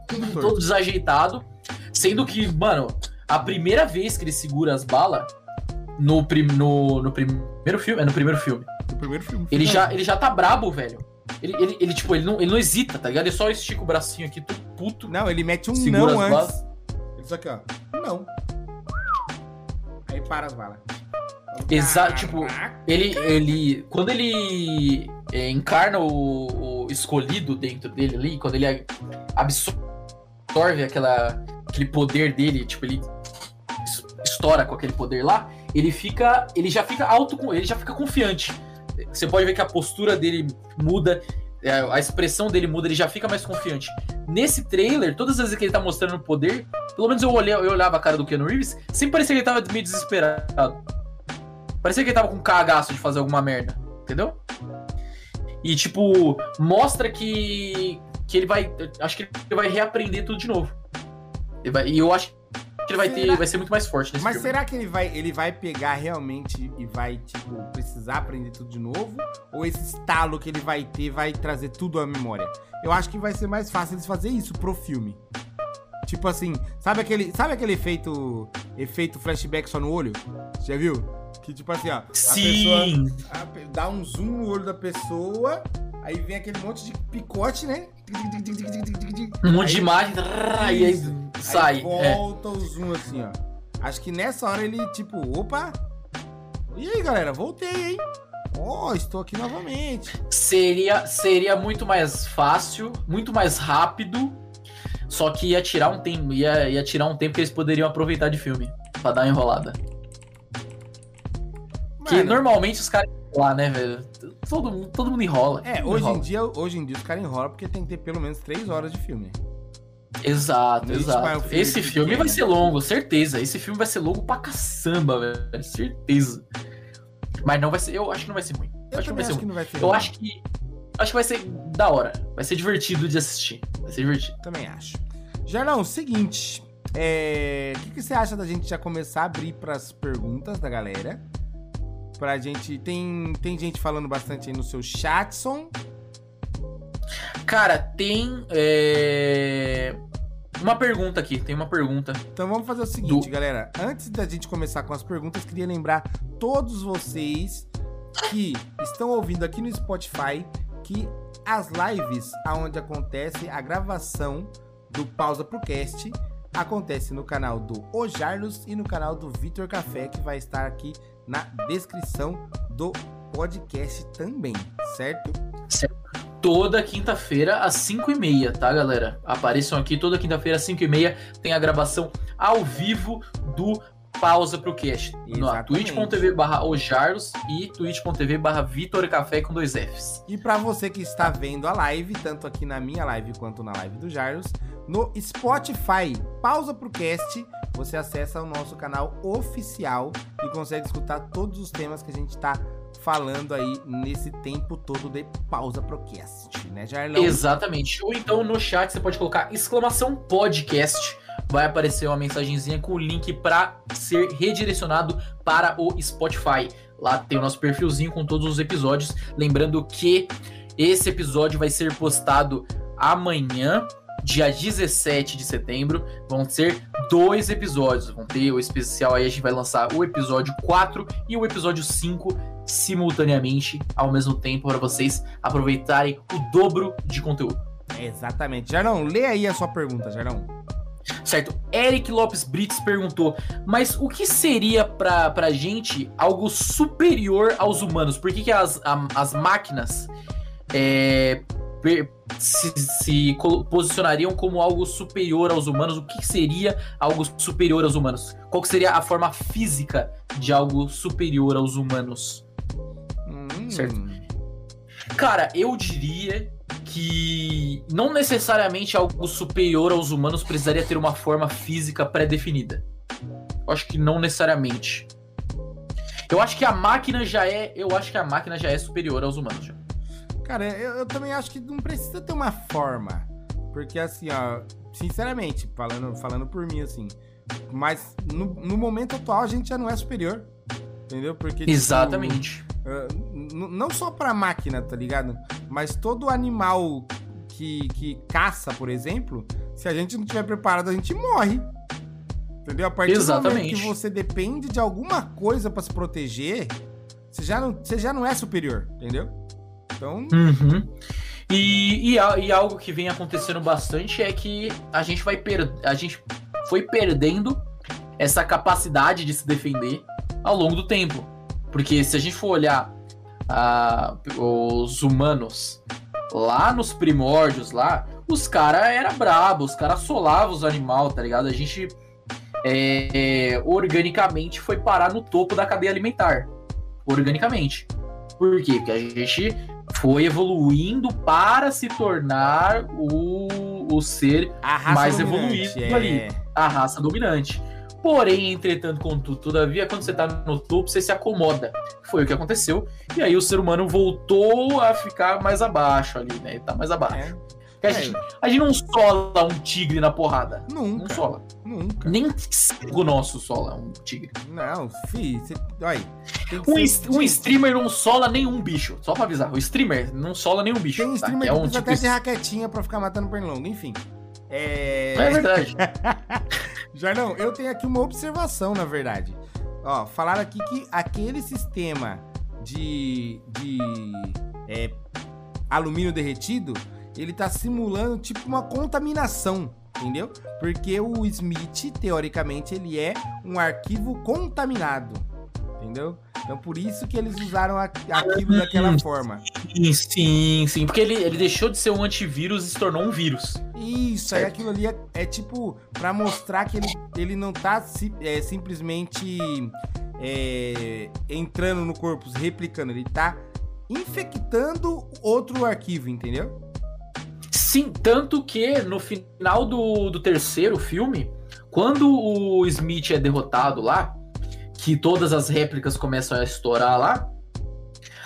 Speaker 2: Tudo todo desajeitado. Sendo que, mano, a primeira vez que ele segura as balas no, prim, no, no primeiro filme. É no primeiro filme.
Speaker 1: No primeiro filme.
Speaker 2: Ele já, ele já tá brabo, velho. Ele, ele, ele, tipo, ele não, ele não hesita, tá ligado? Ele só estica o bracinho aqui, tudo puto.
Speaker 1: Não, ele mete um não antes. Balas. Ele só aqui, ó. Não. Aí para as balas.
Speaker 2: Exato, tipo, ele, ele. Quando ele é, encarna o, o, escolhido dentro dele ali, quando ele absorve aquela, aquele poder dele, tipo, ele estoura com aquele poder lá, ele fica. Ele já fica alto, ele já fica confiante. Você pode ver que a postura dele muda. é, a expressão dele muda, ele já fica mais confiante. Nesse trailer, todas as vezes que ele tá mostrando o poder, pelo menos eu, olhei, eu olhava a cara do Keanu Reeves, sempre parecia que ele tava meio desesperado. Parecia que ele tava com cagaço de fazer alguma merda, entendeu? E, tipo, mostra que, que ele vai. Acho que ele vai reaprender tudo de novo. E eu acho que ele vai, ter, vai ser muito mais forte nesse
Speaker 1: Mas
Speaker 2: filme.
Speaker 1: será que ele vai, ele vai pegar realmente e vai, tipo, precisar aprender tudo de novo? Ou esse estalo que ele vai ter vai trazer tudo à memória? Eu acho que vai ser mais fácil eles fazer isso pro filme. Tipo assim, sabe aquele, sabe aquele efeito efeito flashback só no olho? Já viu? Que tipo assim, ó, a
Speaker 2: Sim.
Speaker 1: pessoa a, dá um zoom no olho da pessoa, aí vem aquele monte de picote, né?
Speaker 2: Um monte de
Speaker 1: Aí-
Speaker 2: imagem. E aí sai.
Speaker 1: Aí
Speaker 2: é.
Speaker 1: volta o zoom assim, ó. Acho que nessa hora ele, tipo, opa. E aí, galera, voltei, hein? Ó, estou aqui novamente.
Speaker 2: Seria, seria muito mais fácil, muito mais rápido. Só que ia tirar um tempo. Ia, ia tirar um tempo que eles poderiam aproveitar de filme. Pra dar uma enrolada. Que
Speaker 1: Mano,
Speaker 2: normalmente os caras lá, né, velho? Todo, mundo- todo mundo enrola.
Speaker 1: É, hoje em,
Speaker 2: enrola.
Speaker 1: dia, hoje em dia os caras enrolam porque tem que ter pelo menos 3 horas de filme.
Speaker 2: Exato, exato.
Speaker 1: filme
Speaker 2: Esse
Speaker 1: pequeno.
Speaker 2: filme vai ser longo, certeza. Esse filme vai ser longo pra caçamba, velho. Certeza. Mas não vai ser. Eu acho que não vai ser ruim.
Speaker 1: Eu
Speaker 2: acho que vai ser
Speaker 1: acho
Speaker 2: ruim.
Speaker 1: que não vai ser.
Speaker 2: Eu
Speaker 1: ruim.
Speaker 2: acho que. Acho que vai ser da hora. Vai ser divertido de assistir. Vai ser divertido.
Speaker 1: Também acho. Jarlão, seguinte. É... O que, que você acha da gente já começar a abrir pras perguntas da galera? Pra gente. Tem, tem gente falando bastante aí no seu chatson.
Speaker 2: Cara, tem. é, Uma pergunta aqui. Tem uma pergunta.
Speaker 1: Então vamos fazer o seguinte,
Speaker 2: Do-
Speaker 1: galera. Antes da gente começar com as perguntas, queria lembrar todos vocês que estão ouvindo aqui no Spotify que as lives aonde acontece a gravação do Pausa pro Cast acontece no canal do Ojarlos e no canal do Vitor Café, que vai estar aqui na descrição do podcast também, certo?
Speaker 2: Toda quinta-feira às 5h30, tá, galera? Apareçam aqui toda quinta-feira às 5h30. Tem a gravação ao vivo do Pausa pro Cast. Na
Speaker 1: Exatamente.
Speaker 2: twitch.tv barra ojarlos e twitch.tv barra Vitor Café com dois Fs.
Speaker 1: E para você que está vendo a live, tanto aqui na minha live quanto na live do Jarlos, no Spotify, pausa pro cast, você acessa o nosso canal oficial e consegue escutar todos os temas que a gente tá falando aí nesse tempo todo de pausa pro cast, né, Jarlão?
Speaker 2: Exatamente. Ou então no chat você pode colocar exclamação podcast. Vai aparecer uma mensagenzinha com o link para ser redirecionado para o Spotify. Lá tem o nosso perfilzinho com todos os episódios. Lembrando que esse episódio vai ser postado amanhã, dia 17 de setembro. Vão ser dois episódios. Vão ter o especial aí, a gente vai lançar o episódio 4 e o episódio 5 simultaneamente, ao mesmo tempo, para vocês aproveitarem o dobro de conteúdo.
Speaker 1: Exatamente. Jarlão, lê aí a sua pergunta, Jarlão.
Speaker 2: Certo? Eric Lopes Brits perguntou: Mas o que seria pra, pra gente algo superior aos humanos? Por que, que as, a- as máquinas é, per- se, se posicionariam como algo superior aos humanos? O que, seria algo superior aos humanos? Qual seria a forma física de algo superior aos humanos?
Speaker 1: Hum,
Speaker 2: Certo. Cara, eu diria que não necessariamente algo superior aos humanos precisaria ter uma forma física pré-definida. Eu acho que não necessariamente. Eu acho que a máquina já é, eu acho que a máquina já é superior aos humanos. já.
Speaker 1: Cara, eu, eu também acho que não precisa ter uma forma. Porque assim, ó, sinceramente, falando, falando por mim, assim. Mas no, no momento atual a gente já não é superior. Entendeu? Porque. tipo,
Speaker 2: Exatamente.
Speaker 1: n- não só pra máquina, tá ligado? Mas todo animal que, que caça, por exemplo, se a gente não tiver preparado, a gente morre. Entendeu? A partir do momento
Speaker 2: Exatamente.
Speaker 1: que você depende de alguma coisa pra se proteger, você já não, você já não é superior, entendeu? Então,
Speaker 2: Uhum. E, e, e algo que vem acontecendo bastante é que a gente vai per a gente foi perdendo essa capacidade de se defender ao longo do tempo. Porque se a gente for olhar ah, os humanos lá nos primórdios lá, os caras era brabo, os caras assolavam os animais, tá ligado? A gente é, é, organicamente foi parar no topo da cadeia alimentar. Organicamente. Por quê? Porque a gente foi evoluindo para se tornar o, o ser mais evoluído é... ali, a raça dominante. Porém, entretanto, contudo, todavia, quando você tá no topo, você se acomoda. Foi o que aconteceu. E aí o ser humano voltou a ficar mais abaixo ali, né? Ele tá mais abaixo. É. A, gente, a, gente, não sola um tigre na porrada.
Speaker 1: Nunca.
Speaker 2: Não sola.
Speaker 1: Nunca.
Speaker 2: Nem o nosso sola um tigre.
Speaker 1: Não, fi, você. Olha.
Speaker 2: Um, um streamer não sola nenhum bicho. Só pra avisar. O streamer não sola nenhum bicho.
Speaker 1: Tem um tá? streamer tá? que é um tipo até de raquetinha pra ficar matando pernilongo. Enfim.
Speaker 2: É... é verdade.
Speaker 1: Jarnão, eu tenho aqui uma observação, na verdade. Ó, falaram aqui que aquele sistema de, de é, alumínio derretido, ele tá simulando tipo uma contaminação, entendeu? Porque o Smith, teoricamente, ele é um arquivo contaminado, entendeu? Então por isso que eles usaram aquilo daquela forma.
Speaker 2: Sim, sim, sim. Porque ele, ele deixou de ser um antivírus e se tornou um vírus.
Speaker 1: Isso, aí aquilo ali é, é, tipo para mostrar que ele, ele não tá é, simplesmente é, entrando no corpo, replicando, ele tá infectando outro arquivo, entendeu?
Speaker 2: Sim, tanto que no final do, do terceiro filme, quando o Smith é derrotado lá, que todas as réplicas começam a estourar lá.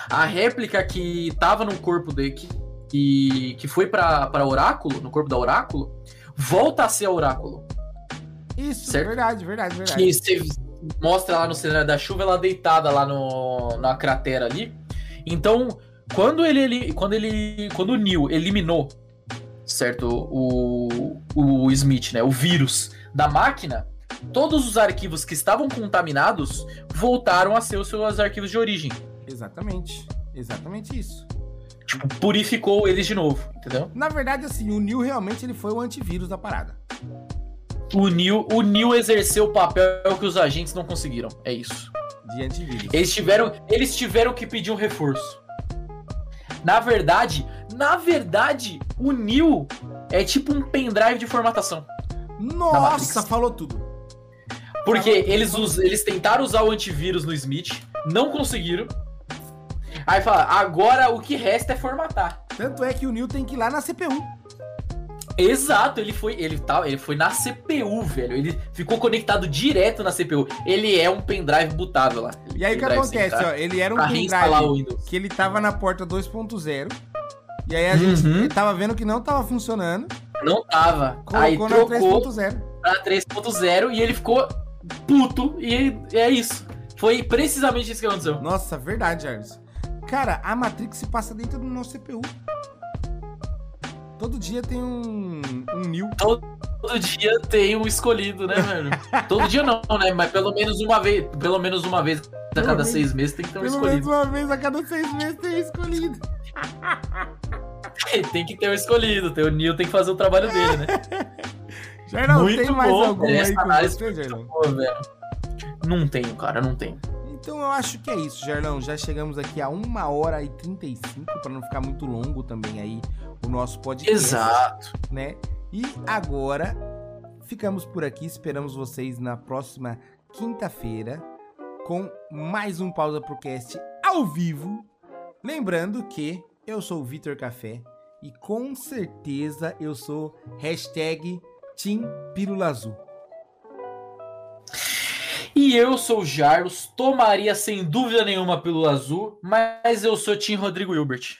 Speaker 2: A réplica que tava no corpo dele, que, que, que foi para Oráculo, no corpo da Oráculo, volta a ser a Oráculo.
Speaker 1: Isso, certo? verdade, verdade, verdade. Que
Speaker 2: você mostra lá no cenário da chuva, ela deitada lá no, na cratera ali. Então, quando ele, ele quando ele quando o Neil eliminou certo o, o Smith, né, o vírus da máquina, todos os arquivos que estavam contaminados voltaram a ser os seus arquivos de origem.
Speaker 1: Exatamente. Exatamente isso.
Speaker 2: Tipo, purificou eles de novo, entendeu?
Speaker 1: Na verdade, assim, o Neil realmente ele foi o antivírus da parada.
Speaker 2: O Neil, o Neil exerceu o papel que os agentes não conseguiram. É isso.
Speaker 1: De antivírus.
Speaker 2: Eles tiveram, eles tiveram que pedir um reforço. Na verdade, na verdade, o Neil é tipo um pendrive de formatação.
Speaker 1: Nossa, falou tudo.
Speaker 2: Porque eles, us, eles tentaram usar o antivírus no Smith, não conseguiram. Aí fala, agora o que resta é formatar.
Speaker 1: Tanto é que o Neil tem que ir lá na CPU.
Speaker 2: Exato, ele foi, ele tá, ele foi na CPU, velho. Ele ficou conectado direto na CPU. Ele é um pendrive bootável lá.
Speaker 1: E aí o que acontece, ó, ele era um pendrive que ele tava na porta 2.0. E aí a uhum. gente tava vendo que não tava funcionando.
Speaker 2: Não tava. Colocou aí trocou pra 3.0 e ele ficou puto e é isso. Foi precisamente isso que aconteceu.
Speaker 1: Nossa, verdade, Jarvis. Cara, a Matrix se passa dentro do nosso CPU. Todo dia tem um, um Neo.
Speaker 2: Todo, todo dia tem um escolhido, né, velho? todo dia não, né? Mas pelo menos uma vez, pelo menos uma vez a cada menos, seis meses tem que ter um
Speaker 1: pelo
Speaker 2: escolhido.
Speaker 1: Pelo menos uma vez a cada seis meses tem um escolhido.
Speaker 2: tem que ter um escolhido, tem o Neo tem que fazer o trabalho dele, né?
Speaker 1: Geraldo, muito tem mais bom, algum aí com você?
Speaker 2: Não tenho, cara, não tenho.
Speaker 1: Então eu acho que é isso, Gerlão. Já chegamos aqui a 1 hora e 35, para não ficar muito longo também aí o nosso podcast.
Speaker 2: Exato.
Speaker 1: Né? E agora ficamos por aqui, esperamos vocês na próxima quinta-feira com mais um Pausa Procast ao vivo. Lembrando que eu sou o Vitor Café e com certeza eu sou hashtag Team Pílula Azul.
Speaker 2: E eu sou o Jarlos, tomaria sem dúvida nenhuma Pílula Azul, mas eu sou Tim Rodrigo Hilbert.